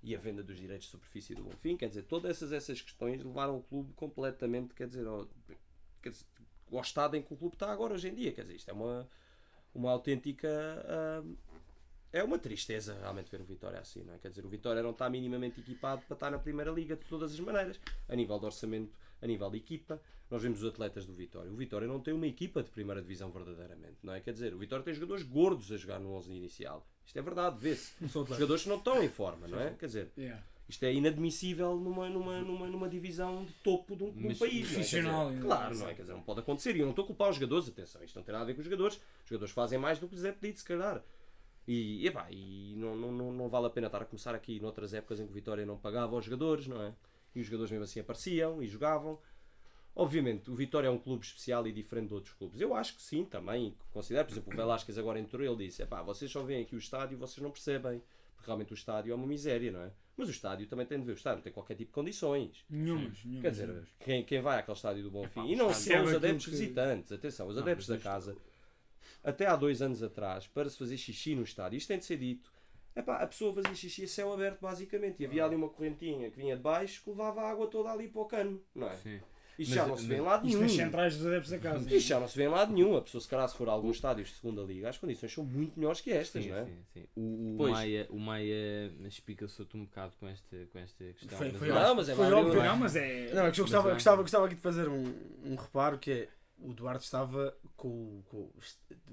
e a venda dos direitos de superfície do Bonfim. Quer dizer, todas essas, essas questões levaram o clube completamente, quer dizer, ao, quer dizer, ao estado em que o clube está agora hoje em dia. Quer dizer, isto é uma, uma autêntica. ah, é uma tristeza realmente ver o Vitória assim, não é? Quer dizer, o Vitória não está minimamente equipado para estar na Primeira Liga de todas as maneiras, a nível de orçamento, a nível de equipa. Nós vemos os atletas do Vitória. O Vitória não tem uma equipa de Primeira Divisão verdadeiramente, não é? Quer dizer, o Vitória tem jogadores gordos a jogar no 11 inicial. Isto é verdade, vê-se. Jogadores que não estão em forma, não é? Quer dizer, Yeah. isto é inadmissível numa, numa, numa, numa divisão de topo de um, de um país. não é? Profissional, ainda. claro, não é? Quer dizer, não pode acontecer. E eu não estou a culpar os jogadores, atenção, isto não tem nada a ver com os jogadores. Os jogadores fazem mais do que lhes é pedido, se calhar. E, epá, e não, não, não, não vale a pena estar a começar aqui noutras épocas em que o Vitória não pagava aos jogadores, não é? E os jogadores mesmo assim apareciam e jogavam. Obviamente, o Vitória é um clube especial e diferente de outros clubes. Eu acho que sim, também. Considero, por exemplo, o Velasquez agora entrou ele disse: Epá, vocês só veem aqui o estádio e vocês não percebem. Porque realmente o estádio é uma miséria, não é? Mas o estádio também tem de ver. O estádio não tem qualquer tipo de condições. Nenhumas, nenhumas. Quer dizer, quem, quem vai àquele estádio do Bonfim, Epá, e não são os Sabe adeptos que- visitantes, atenção, os Não, adeptos da isto- casa, até há dois anos atrás, para se fazer xixi no estádio, isto tem de ser dito, epá, a pessoa fazia xixi a céu aberto, basicamente, e havia ali uma correntinha que vinha de baixo que levava a água toda ali para o cano, não é? Sim. Isto Mas- já não se vê em mas- lado Isto nenhum. nas centrais dos adeptos da casa. Isto já não se vê em lado nenhum. A pessoa, se calhar, se for a alguns estádios de segunda liga, as condições são muito melhores que estas, Sim, não é? sim, sim. O. Maia, o Maia explica-se-te um bocado com esta, com esta questão. Foi- mas foi eu Não, mas é Foi óbvio, não é? Mas é. Não, é que eu gostava, Mas é. gostava, gostava aqui de fazer um, um reparo que é o Duarte estava com, com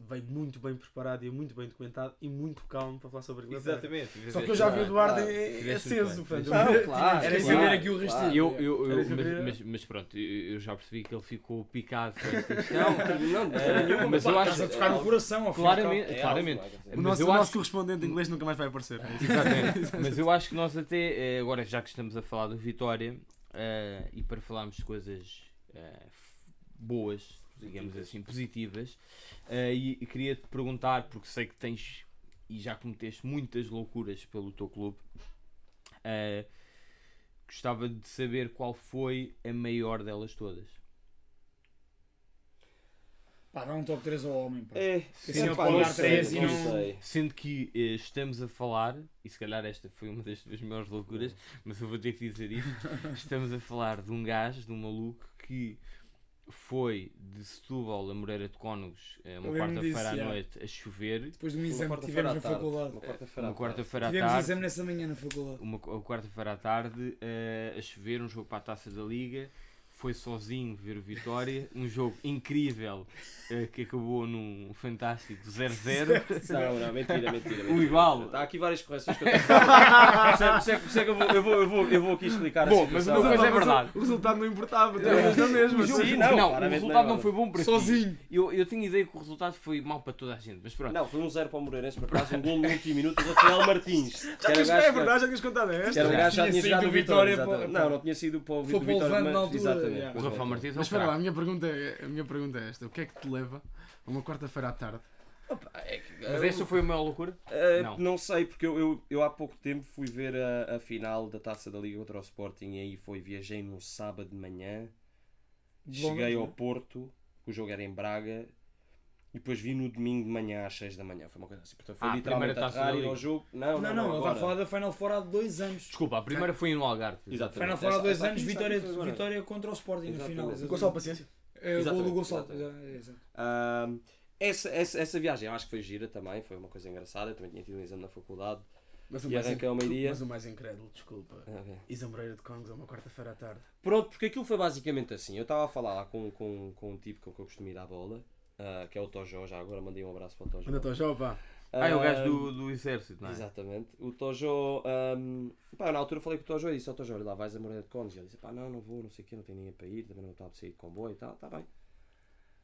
veio muito bem preparado e muito bem documentado e muito calmo para falar sobre a Inglaterra. Exatamente. Só que eu já vi o Duarte Claro. Fizeste aceso, portanto, bem. Claro, Era saber aqui o Era eu mas, mas, pronto, eu já percebi que ele ficou picado com esta questão. Não, não, Eh, mas eu acho Estás a tocar no coração, ao cabo. claramente, É claramente. vai, O Mas nosso, o nosso correspondente inglês nunca mais vai aparecer. Exatamente. Mas eu acho que nós até, eh, agora já que estamos a falar do Vitória, eh, e para falarmos de coisas boas, digamos assim, positivas, eh, e, e queria-te perguntar, porque sei que tens e já cometeste muitas loucuras pelo teu clube, eh, gostava de saber qual foi a maior delas todas. Pá, dá um top 3 ao homem. Pá. É, eu pá, não sei, não não- sei. Sendo que eh, estamos a falar, e se calhar esta foi uma das tuas maiores loucuras, mas eu vou ter que dizer isto: estamos a falar de um gajo, de um maluco que foi de Setúbal a Moreira de Cónegos eh, uma quarta-feira à noite a chover, Depois de um exame que tivemos à na tarde, faculdade. Uma quarta-feira à uma tarde. à Tivemos exame nessa manhã na faculdade. uma, uma quarta-feira à tarde eh, a chover, um jogo para a taça da Liga. Foi sozinho ver o Vitória, um jogo incrível eh, que acabou num fantástico 0-0. Não, não, mentira, mentira. mentira. igual. Há aqui várias correções que eu tenho que fazer. Por isso é- por isso é que eu vou, eu vou, eu vou, eu vou aqui explicar Bom, a mas situação. uma coisa é verdade. O resultado não importava, eras na mesma. O jogo- Sim, não, não, o claramente resultado não não é foi bom para ti. Sozinho. Eu, eu tinha ideia que o resultado foi mau para toda a gente, mas pronto. Não, foi um zero para o Moreirense, por acaso, um gol no último minuto do Rafael Martins. Que Já era o gajo é que- verdade, já tinhas contado que esta. era gajo que já Tinha tinha saído jogado do o Vitória. Vitória para- exatamente. Não, não tinha sido para o Foi para o Vitória. Levante mas- na altura, Exatamente. yeah. O Rafael Martins é Mas espera lá, a minha pergunta é, a minha pergunta é esta: o que é que te leva a uma quarta-feira à tarde? É que- Mas esta foi a maior loucura? Uh, Não. não. sei, porque eu, eu, eu há pouco tempo fui ver a, a final da Taça da Liga contra o Sporting e aí foi, viajei no sábado de manhã, Londres, cheguei ao né? Porto, o jogo era em Braga, e depois vi no domingo de manhã às 6 da manhã, foi uma coisa assim. Portanto, foi Ah, a literalmente primeira a aterrar ir ao jogo. Não, Não, não, não, está a falar da Final Four há dois anos. Desculpa, a primeira foi no Algarve. Exatamente. Final Four há dois anos, vitória, vitória contra o Sporting na final. Exatamente. Gonçalo Paciência. É, o gol do Exatamente, Gonçalo. exatamente. É, exato. Ahm, essa, essa, essa viagem eu acho que foi gira também, foi uma coisa engraçada. Eu também tinha tido um exame na faculdade. Mas E arranquei ao meio-dia. Mas o mais incrédulo, desculpa. Ah, Isambreira de Congos a uma quarta-feira à tarde. Pronto, porque aquilo foi basicamente assim. Eu estava a falar lá com, com, com um tipo com que eu costumo ir à bola, ah, que é o Tojo, já agora mandei um abraço para o Tojo. Ainda estou já, pá. Ah, é o gajo Ah, do, do exército, não é? Exatamente. O Tojo, ahm, pá, na altura falei com o Tojo e disse ao Tojo, olha lá, vais a Moreira de Cones. E ele disse, pá, não, não vou, não sei o quê, não tenho ninguém para ir, também não estava a sair de comboio e tal, está bem.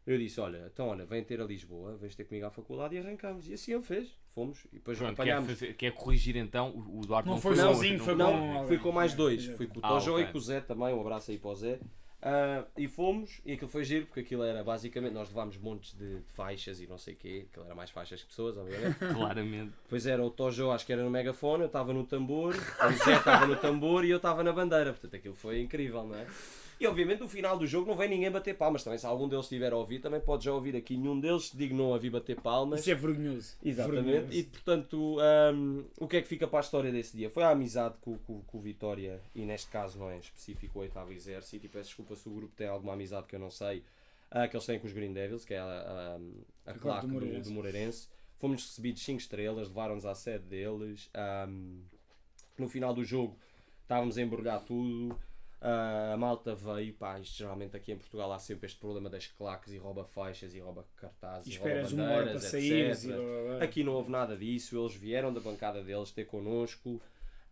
Eu disse, olha, então olha, vem ter a Lisboa, vens ter comigo à faculdade e arrancamos. E assim ele fez, fomos, e depois Pronto, quer, apanhámos. fazer, quer corrigir então, o o Duarte Não não, foi sozinho, não- foi Não, com alguém. fui com mais dois. Exato. Fui com o Ah, Tojo ok. e com o Zé também. Um abraço aí para o Zé. Ah, e fomos, e aquilo foi giro, porque aquilo era basicamente. Nós levámos montes de, de faixas e não sei o quê. Aquilo era mais faixas que pessoas, obviamente. Claramente. Depois era o Tojo, acho que era no megafone, eu estava no tambor, o Zé estava no tambor e eu estava na bandeira. Portanto, aquilo foi incrível, não é? E obviamente no final do jogo não vem ninguém bater palmas. Também, se algum deles estiver a ouvir, também pode já ouvir aqui. Nenhum deles se dignou a vir bater palmas. Isso é vergonhoso. Exatamente. Vergonhoso. E portanto, hum, o que é que fica para a história desse dia? Foi a amizade com, com, com o Vitória, e neste caso não é específico o oitavo exército. E peço desculpa se o grupo tem alguma amizade que eu não sei, ah, que eles têm com os Green Devils, que é a, a, a, claque do Moreirense. do Moreirense. Fomos recebidos 5 estrelas, levaram-nos à sede deles. hum, no final do jogo estávamos a embrulhar tudo. Ah, a malta veio, pá, isto geralmente aqui em Portugal há sempre este problema das claques e rouba faixas e rouba cartazes E e, rouba bandeiras, sair. etc. Aqui não houve nada disso, eles vieram da bancada deles ter connosco,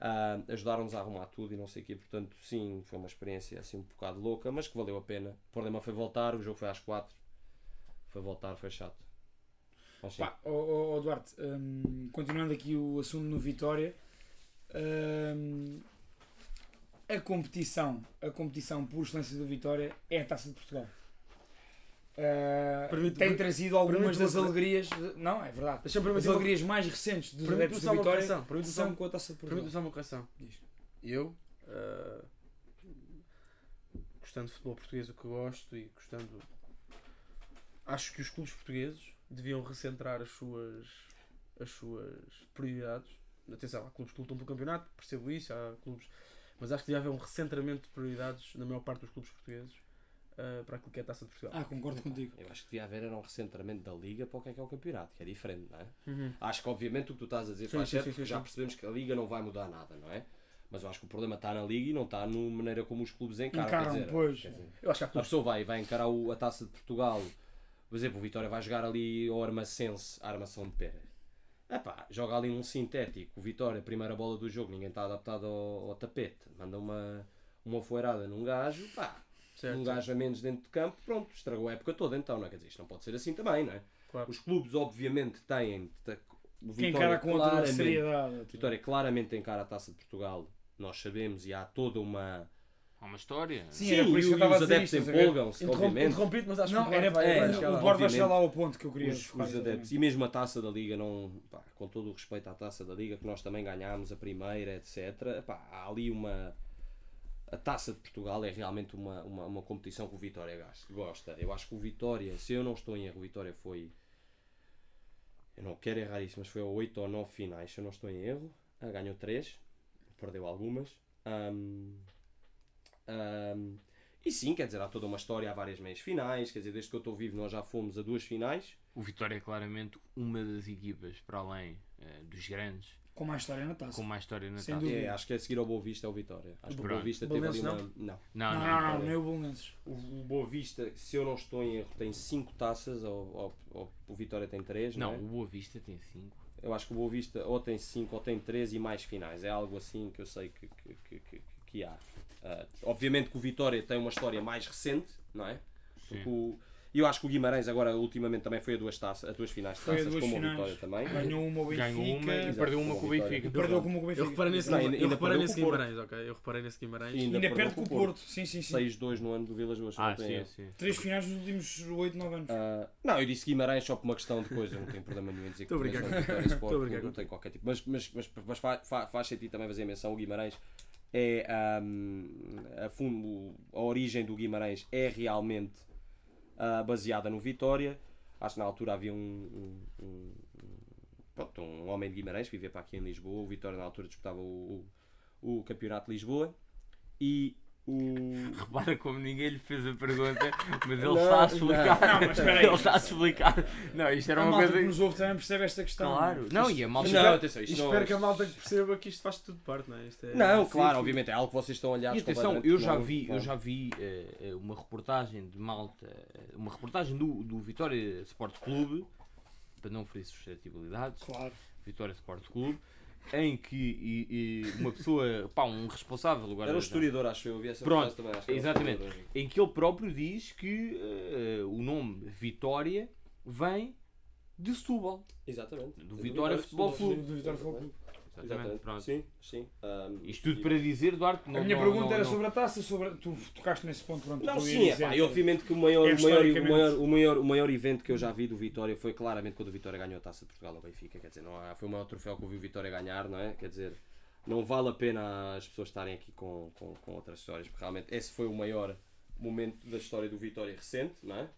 ah, ajudaram-nos a arrumar tudo e não sei o quê. Portanto, sim, foi uma experiência assim um bocado louca, mas que valeu a pena. O problema foi voltar, o jogo foi às 4, foi voltar, foi chato. Pá, ó, ó, Duarte, hum, continuando aqui o assunto no Vitória, hum, a competição, a competição por excelência do Vitória é a Taça de Portugal. Uh, Permite- tem trazido algumas das alegrias, de- não, é verdade, as uma, alegrias mais recentes dos adeptos do Vitória correção. Só, são com a Taça de Portugal. permite-me só uma correção. Eu, ah, gostando de futebol português, o que gosto e gostando. Acho que os clubes portugueses deviam recentrar as suas, as suas prioridades. Atenção, há clubes que lutam pelo campeonato, percebo isso, há clubes. Mas acho que devia haver um recentramento de prioridades na maior parte dos clubes portugueses ah, para aquilo que é a taça de Portugal. Ah, concordo contigo. Eu acho que devia haver era um recentramento da Liga para o que é que é o campeonato, que é diferente, não é? Uhum. Acho que obviamente o que tu estás a dizer Sim, faz sim, certo, sim, porque sim, já sim. percebemos que a Liga não vai mudar nada, não é? Mas eu acho que o problema está na liga e não está na maneira como os clubes encaram. Encaram, quer dizer, pois. quer dizer, Eu acho que a pessoa vai, vai encarar o- a taça de Portugal. Por exemplo, o Vitória vai jogar ali ao Armacense, a armação de pé. Epá, joga ali num sintético. Vitória, primeira bola do jogo, ninguém está adaptado ao, ao tapete. Manda uma, uma foeirada num gajo, pá, Certo. um gajo a menos dentro de campo, pronto, estragou a época toda então, não é? Quer dizer, isto não pode ser assim também, não é? Claro. Os clubes, obviamente, têm. O Quem Vitória, encara com claramente, seriedade. Vitória claramente encara a taça de Portugal, nós sabemos, e há toda uma. Há uma história. Sim, era por isso e que eu estava a os dizer adeptos isto, estás a ver? empolgam-se, obviamente. Interrompido, mas acho Não, que o era, Duarte vai- é, vai o lá. Vai chegar lá ao ponto que eu queria os, os adeptos. E mesmo a taça da Liga, não, pá, com todo o respeito à taça da Liga, que nós também ganhámos a primeira, etc. Pá, há ali uma. A taça de Portugal é realmente uma, uma, uma competição que o Vitória gas- gosta. Eu acho que o Vitória, se eu não estou em erro, o Vitória foi. Eu não quero errar isso, mas foi a 8 ou 9 finais, se eu não estou em erro. Ah, ganhou 3, perdeu algumas. Ahm, ahm, e sim, quer dizer, há toda uma história, há várias meias finais. Quer dizer, desde que eu estou vivo, nós já fomos a duas finais. O Vitória é claramente uma das equipas, para além eh, dos grandes, Com mais história na taça. com mais história na Sem taça. É, acho que é seguir ao Boa Vista é o Vitória. Acho que o. Boa Vista teve ali uma. Não. Não, Não, não, não, não, não. nem o Bolonenses. O, o Boa Vista, se eu não estou em erro, tem 5 taças, ou, ou- ou o Vitória tem 3, não, Não, é? o Boa Vista tem 5. Eu acho que o Boa Vista ou tem 5 ou tem 3 e mais finais. É algo assim que eu sei que, que, que, que- que há. Ah, obviamente que o Vitória tem uma história mais recente, não é? Porque o- E eu acho que o Guimarães agora ultimamente também foi a duas, taças, a duas finais de Foi a taças, duas como finais. o Vitória também. Ganhou uma o Benfica. Ganhou uma e Exato, perdeu uma com com o a. Benfica. Perdeu como o Benfica. Eu reparei nesse, Não, ainda- eu ainda reparei nesse com. Guimarães, ok? Eu reparei nesse Guimarães. E Ainda perdeu perde com o Porto. Sim, sim, sim. 6-2 no ano do Vilas Boas. Ah, sim, erro. sim. Três finais nos últimos 8, 9 anos. Ah, não, eu disse Guimarães só por uma questão de coisa, não tenho problema nenhum em dizer que a o com- Vitória Sport a não com- tem qualquer tipo. Mas, mas, mas, mas fa- fa- faz sentido também fazer menção. O Guimarães é ahm, a, fundo, a origem do Guimarães é realmente ah, baseada no Vitória. Acho que na altura havia um, um, um- pronto, um homem de Guimarães que vivia para aqui em Lisboa. O Vitória na altura disputava o, o, o campeonato de Lisboa e o Repara como ninguém lhe fez a pergunta, mas ele Não, está a explicar. não. Não, mas espera aí. ele está a explicar. Não, isto era A uma malta coisa. que nos ouve também percebe esta questão. Claro. Não, e a malta. Não, atenção, isto não, espero que a malta perceba que isto faz tudo parte, não é? Isto é Não, Sim, claro, sim. obviamente, é algo que vocês estão aliados E atenção, eu já vi, eu já vi eh, eh, uma reportagem de Malta, eh, uma reportagem do, do Vitória Sport Clube, para não ferir suscetibilidades, Claro. Vitória Sport Clube, em que e- e uma pessoa, pá, um responsável agora. Era um historiador, acho eu. eu vi essa Pronto, também, acho um exatamente. em que ele próprio diz que eh, o nome Vitória vem de Setúbal, Exatamente. do Vitória Futebol Do, Clube. do Vitória Futebol Clube. Exatamente, Exatamente. pronto. Sim, sim. Um, Isto tudo e- para dizer, Duarte, não A minha não- pergunta não- era não- sobre a taça, sobre... tu tocaste nesse ponto. Pronto, Não, sim, é pá, e obviamente que o maior, É, o, maior, o, maior, o, maior, o maior evento que eu já vi do Vitória foi claramente quando o Vitória ganhou a Taça de Portugal ao Benfica, quer dizer, não há, foi o maior troféu que eu vi o Vitória ganhar, não é? Quer dizer, não vale a pena as pessoas estarem aqui com, com, com outras histórias, porque realmente esse foi o maior momento da história do Vitória recente, não é?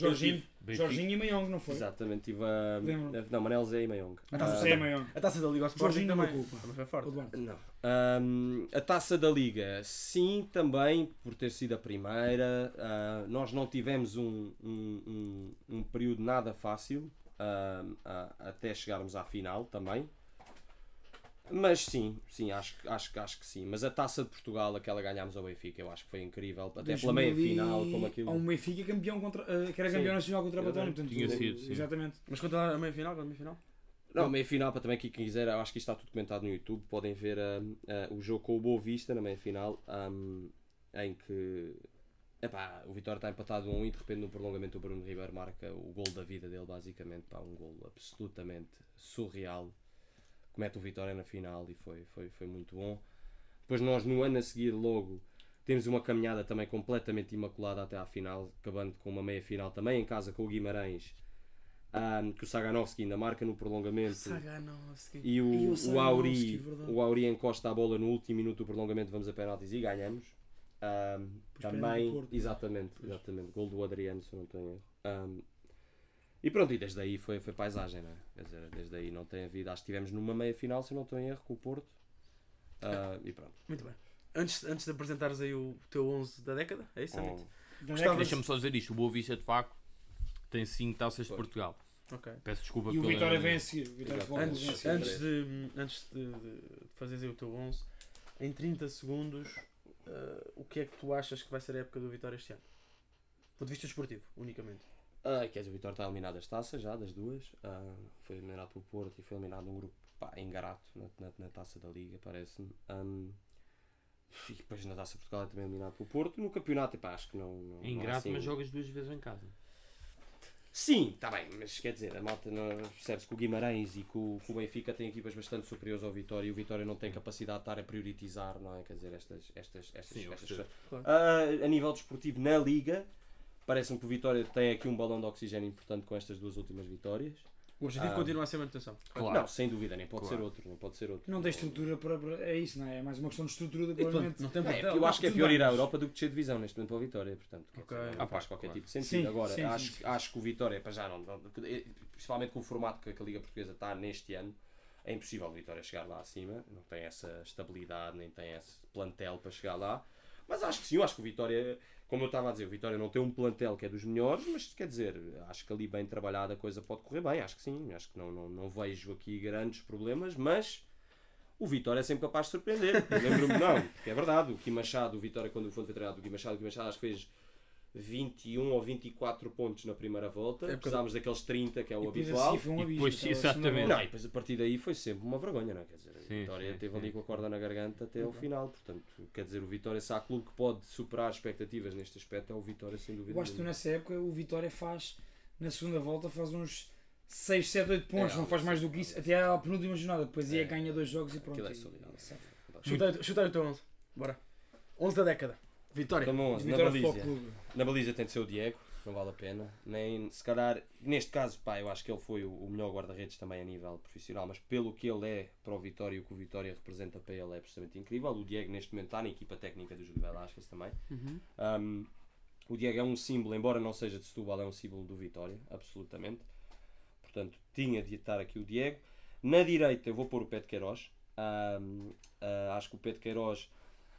Jorginho. Jorginho e Mayong, não foi? Exatamente, tive a... Lembro. Não, Manel Zé e Mayong. A taça Ah, José Mayong. A taça da Liga ao Sporting é também. culpa. Também foi forte. Não. Ahm, a taça da Liga, sim, também, por ter sido a primeira. Ah, nós não tivemos um, um, um, um período nada fácil ahm, a- até chegarmos à final também. Mas sim, sim, acho, que- acho, acho que sim. Mas a taça de Portugal, aquela ganhámos ao Benfica, eu acho que foi incrível. Até pela meia 2000 final, como aquilo. Um Benfica campeão contra, eh, que era Sim. campeão nacional contra a Batónia. portanto, Tinha sido, sim. Exatamente. Mas lá a meia final, a meia final. Não, meia final, para também quem quiser, eu acho que isto está tudo comentado no YouTube. Podem ver ah, ah, o jogo com o Boa Vista na meia final, ahm, em que epá, o Vitória está empatado a um e de repente no prolongamento o Bruno Ribeiro marca o gol da vida dele, basicamente. Pá, um gol absolutamente surreal. Comete o Vitória na final e foi, foi, foi muito bom. Depois nós no ano a seguir logo temos uma caminhada também completamente imaculada até à final, acabando com uma meia final também em casa com o Guimarães. ahm, que o Saganovski ainda marca no prolongamento. E o, E o o, Auri, o Auri encosta a bola no último minuto do prolongamento, vamos a penaltis e ganhamos. Perdem também, Porto. exatamente, exatamente, gol do Adriano, se eu não tenho erro. Ahm, e pronto, e desde aí foi, foi paisagem, né? Quer dizer, desde aí não tem havido. Acho que estivemos numa meia final, se não estou em erro, com o Porto. Ah, e pronto. Muito bem. Antes, antes de apresentares aí o teu 11 da década, é isso, Samit? Oh, Da Gostava- década. Deixa-me só dizer isto: o Boa Vista de facto tem 5 taças de. Portugal. Ok. Peço desculpa E o pela- Vitória vem a seguir. O Vitória Antes, seguir. antes, de, antes de, de fazeres aí o teu 11, em 30 segundos, uh, o que é que tu achas que vai ser a época do Vitória este ano? Do ponto de vista desportivo, unicamente. Ah, quer dizer, o Vitória está eliminado das taças já, das duas. Ah, foi eliminado pelo Porto e foi eliminado num grupo pá, ingrato na, na, na taça da Liga, parece-me. Um, e depois na taça de Portugal é também eliminado pelo Porto. No campeonato, epá, acho que não. não É não ingrato, assim- mas jogas duas vezes em casa. Sim, está bem, mas quer dizer, a malta não- percebe-se que o Guimarães e que o, que o Benfica têm equipas bastante superiores ao Vitória e o Vitória não tem capacidade de estar a prioritizar, não é? Quer dizer, estas. estas, estas, Sim, estas percebo. Claro. Ah, a nível desportivo, na Liga, parece-me que o Vitória tem aqui um balão de oxigênio importante com estas duas últimas vitórias. O objetivo Ah. continua a ser a manutenção. Claro. Não, sem dúvida, nem pode Claro. ser outro, não pode ser outro. Não tem estrutura para, É isso, não é? É mais uma questão de estrutura, provavelmente. não tem é, eu acho que é pior ir à Europa do que descer divisão neste momento para o Vitória, portanto, quer Ok. dizer, não Ah, faz pá, qualquer claro. tipo de sentido. Sim, Agora, sim, acho, sim, sim. acho que o Vitória, para já não, não- principalmente com o formato que a Liga Portuguesa está neste ano, é impossível o Vitória chegar lá acima, não tem essa estabilidade, nem tem esse plantel para chegar lá. Mas acho que sim, eu acho que o Vitória, como eu estava a dizer, o Vitória não tem um plantel que é dos melhores, mas quer dizer, acho que ali bem trabalhada a coisa pode correr bem, acho que sim, acho que não, não, não vejo aqui grandes problemas, mas o Vitória é sempre capaz de surpreender. Lembro-me, não, que é verdade, o Kim Machado, o Vitória, quando foi treinado, o Kim Machado, o Kim Machado acho que fez 21 ou 24 pontos na primeira volta, É, precisámos daqueles 30 que é o E habitual. assim foi um E abismo, depois, aquela exatamente. Não, e depois a partir daí foi sempre uma vergonha, não é? Quer dizer, a Sim, Vitória sim, teve sim. ali com a corda na garganta até ao final, portanto, quer dizer, o Vitória, se há clube que pode superar expectativas neste aspecto, é o Vitória, sem dúvida. Eu acho que nessa época o Vitória faz, na segunda volta, faz uns 6, 7, 8 pontos, É, não faz mais do que isso, até à penúltima jornada. Depois ia É. ganha dois jogos e pronto. Aquilo é e- chutar o teu 11. Bora. 11 da década. Vitória. Então, no 11, na baliza. Na baliza tem de ser o Diego, não vale a pena. Nem, se calhar, neste caso, pá, eu acho que ele foi o, o melhor guarda-redes também a nível profissional, mas pelo que ele é para o Vitória e o que o Vitória representa para ele é absolutamente incrível. O Diego, neste momento, está na equipa técnica do Júlio Velasquez também. Uhum. Um, o Diego é um símbolo, embora não seja de Setúbal, é um símbolo do Vitória, absolutamente. Portanto, tinha de estar aqui o Diego. Na direita, eu vou pôr o Pedro Queiroz. Um, uh, acho que o Pedro Queiroz,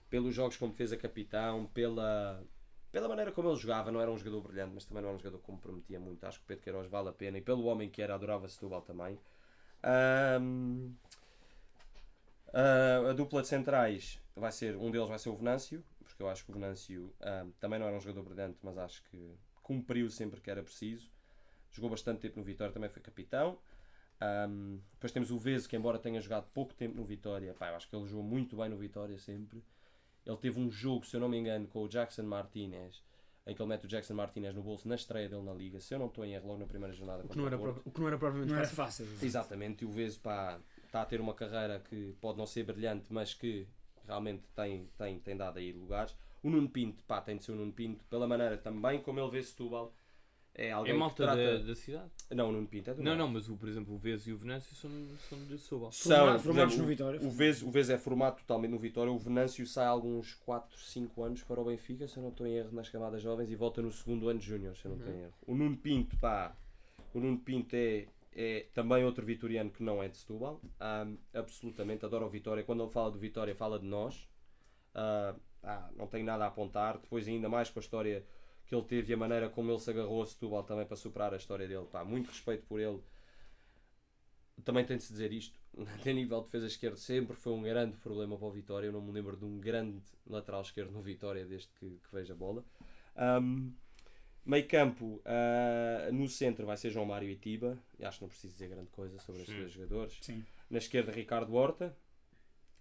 pelos jogos como fez a capitão, pela, pela maneira como ele jogava, não era um jogador brilhante, mas também não era um jogador que comprometia muito. Acho que o Pedro Queiroz vale a pena. E pelo homem que era, adorava Setúbal também. Um, uh, a dupla de centrais vai ser, um deles vai ser o Venâncio, porque eu acho que o Venâncio um, também não era um jogador brilhante, mas acho que cumpriu sempre que era preciso. Jogou bastante tempo no Vitória, também foi capitão. Um, depois temos o Veso, que embora tenha jogado pouco tempo no Vitória, pá, eu acho que ele jogou muito bem no Vitória sempre. Ele teve um jogo, se eu não me engano, com o Jackson Martinez, em que ele mete o Jackson Martinez no bolso na estreia dele na Liga. Se eu não estou em erro, logo na primeira jornada O que não era, o Porto. prova- o que não era propriamente Não era fácil. fácil. Exatamente, e o Veso pá, está a ter uma carreira que pode não ser brilhante, mas que realmente tem, tem, tem dado aí lugares. O Nuno Pinto, pá, tem de ser o Nuno Pinto, pela maneira também como ele vê Setúbal. É alguém É que malta trata... da, da cidade? Não, o Nuno Pinto é do Não, Norte. não, mas o, por exemplo, o Vez e o Venâncio são, são de Sobal. São, Formados- no Vitória. O Vez, o Vez é formado totalmente no Vitória. O Venâncio sai há alguns 4, 5 anos para o Benfica, se eu não estou em erro, nas camadas jovens e volta no segundo ano de Júnior, se eu não estou em erro. O Nuno Pinto, pá, o Nuno Pinto é, é também outro vitoriano que não é de Setúbal. Absolutamente, adoro o Vitória. Quando ele fala do Vitória, fala de nós. Ah, não tenho nada a apontar. Depois, ainda mais com a história que ele teve e a maneira como ele se agarrou a Setúbal também para superar a história dele. Pá, muito respeito por ele também tem de se dizer isto, a nível de defesa esquerda sempre foi um grande problema para o Vitória. Eu não me lembro de um grande lateral esquerdo no Vitória desde que, que vejo a bola. Um, meio campo, ah, no centro vai ser João Mário e Tiba. Acho que não preciso dizer grande coisa sobre estes dois jogadores. Sim. Na esquerda, Ricardo Horta.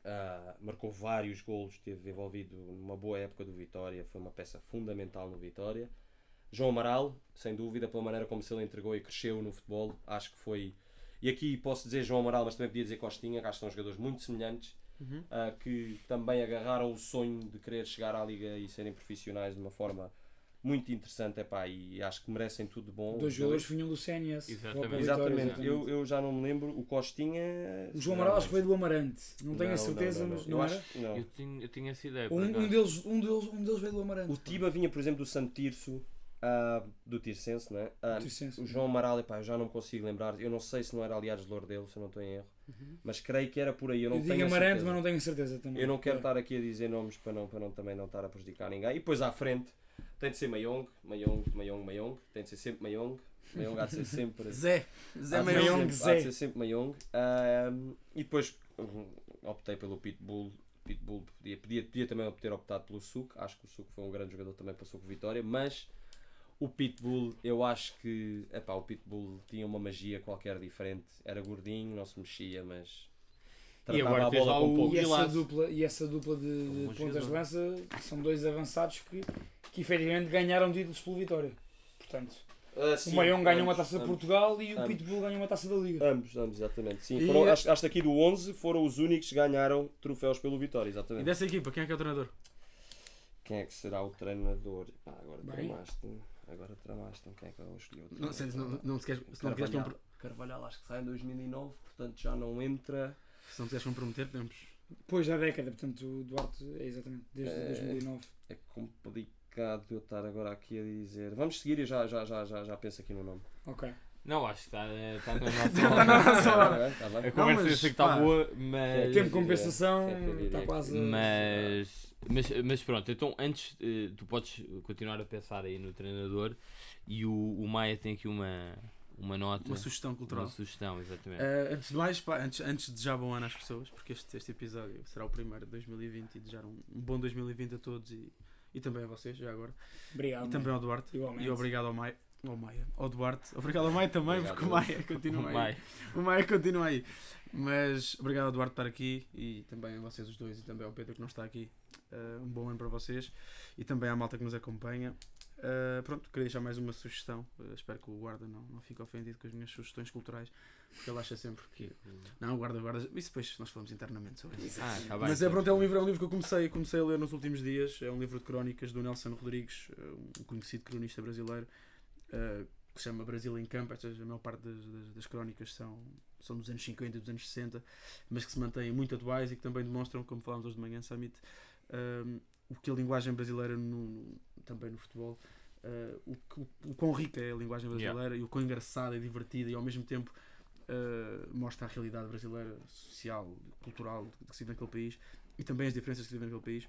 Ah, marcou vários golos, esteve envolvido numa boa época do Vitória, foi uma peça fundamental no Vitória. João Amaral, sem dúvida, pela maneira como se ele entregou e cresceu no futebol, acho que foi. E aqui posso dizer João Amaral, mas também podia dizer Costinha, que acho que são jogadores muito semelhantes, Uhum. ah, que também agarraram o sonho de querer chegar à Liga e serem profissionais de uma forma muito interessante, epá, e acho que merecem tudo de bom. Dois jogadores vinham do CNS. Exatamente. Exatamente, Eu, eu já não me lembro, o Costinha. O João Amaral acho que veio do Amarante. Não tenho a certeza, não, não, mas Eu não era. acho não. Eu tinha, eu tinha essa ideia. Um, um deles, um, deles, um deles veio do Amarante. O Tiba vinha, por exemplo, do Santo Tirso, ah, do Tircense, não é? Ah, Tircense. o João Amaral, epá, eu já não me consigo lembrar. Eu não sei se não era aliados de Lourdelo, se eu não estou em erro. Mas creio que era por aí. Eu não Eu tenho Amarante, mas não tenho certeza também. Eu não quero É. estar aqui a dizer nomes para, não, para não, também não estar a prejudicar ninguém. E depois à frente tem de ser Mayong, Mayong, Mayong, Mayong. Tem de ser sempre Mayong. Mayong há de ser sempre. Zé. Zé. Mayong. sempre- Há de Zé. ser sempre Mayong. Ahm, e depois hum, optei pelo Pitbull Pitbull podia, podia, podia também ter optado pelo Suco. Acho que o Suco foi um grande jogador também, passou com vitória. Mas o Pitbull, eu acho que epá, o Pitbull tinha uma magia qualquer diferente. Era gordinho, não se mexia, mas. E agora a bola com o- pouco. E essa dupla, e essa dupla de, de pontas de lança são dois avançados que, que efetivamente ganharam títulos pelo Vitória. Portanto, o sim, Maion ganhou uma ambos, taça de. Portugal e o ambos. Pitbull ganhou uma taça da Liga. Ambos, ambos, exatamente. Sim, E- foram, acho, acho que aqui do 11 foram os únicos que ganharam troféus pelo Vitória, E exatamente. dessa equipa, quem é que é o treinador? Quem é que será o treinador? Ah, agora tramaste. Agora tramaste. Quem é que eu escolhi? o Não, sei, se não, treinador? não, se queres, se não queres Carvalhal acho que sai em 2009, portanto já não entra. Se não quiseres comprometer, podemos. Depois da década, portanto, o Duarte é exatamente desde É. 2009. É complicado eu estar agora aqui a dizer. Vamos seguir e já, já, já, já, já penso aqui no nome. Ok. Não, acho que está está na Tá nossa hora. Tá tá. A conversa mas, eu sei que está pá, boa, mas. É Tempo de compensação é está quase. Mas, mas, mas pronto, então antes eh, tu podes continuar a pensar aí no treinador e o, o Maia tem aqui uma, uma nota, Uma sugestão cultural. uma sugestão, exatamente. Eh, antes de mais, pá, antes, antes de desejar bom ano às pessoas, porque este, este episódio será o primeiro de 2020 e desejar um, um bom 2020 a todos e, e também a vocês, já agora. Obrigado. e também ao Duarte. Igualmente. E obrigado ao Maia. Ao Maia. Ao Duarte. Obrigado ao Maia também, Obrigado. porque o Maia continua aí. Maia. O Maia continua aí. Mas obrigado ao Duarte por estar aqui e também a vocês os dois e também ao Pedro que não está aqui. Uh, um bom ano para vocês e também à malta que nos acompanha. Uh, pronto, queria deixar mais uma sugestão. Uh, espero que o guarda não, não fique ofendido com as minhas sugestões culturais, porque ele acha sempre que. Não, o guarda, guarda. Isso depois nós falamos internamente sobre isso. Ah, tá bem, Mas é então. pronto, é um livro, é um livro que eu comecei, comecei a ler nos últimos dias. É um livro de crónicas do Nelson Rodrigues, uh, um conhecido cronista brasileiro, uh, que se chama Brasil em Campo. Estas, a maior parte das, das, das crónicas são, são dos anos 50 e dos anos 60, mas que se mantêm muito atuais e que também demonstram, como falámos hoje de manhã, Summit, um, o que a linguagem brasileira, no, no- também no futebol, uh, o, que- o, quão rica é a linguagem brasileira e o quão engraçada e divertida e ao mesmo tempo uh, mostra a realidade brasileira, social, cultural, que se vive naquele país e também as diferenças que se vivem naquele país.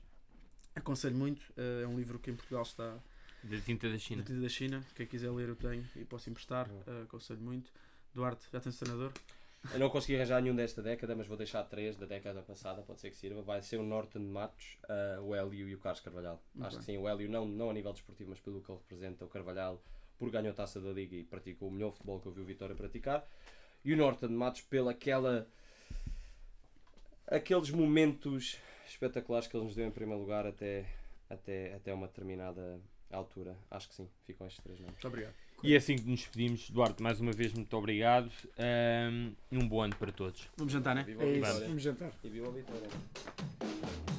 Aconselho muito, uh, é um livro que em Portugal está Da tinta da na China. tinta da China. Quem quiser ler, eu tenho e posso emprestar. Uh, aconselho muito. Duarte, já tens o treinador? Eu não consegui arranjar nenhum desta década, mas vou deixar três da década passada, pode ser que sirva. Vai ser o Norton de Matos, ah, o Hélio e o Carlos Carvalhal. Muito Acho bem. que sim, o Hélio não, não a nível desportivo, mas pelo que ele representa, o Carvalhal, por ganhou a taça da Liga e praticou o melhor futebol que eu vi o Vitória praticar. E o Norton de Matos pela aquela aqueles momentos espetaculares que ele nos deu em primeiro lugar até, até, até uma determinada altura. Acho que sim, ficam estes três nomes. Muito obrigado. E é assim que nos despedimos. Duarte, mais uma vez, muito obrigado. Um, e um bom ano para todos. Vamos jantar, né? Viva É isso, vamos jantar. E viva a Vitória!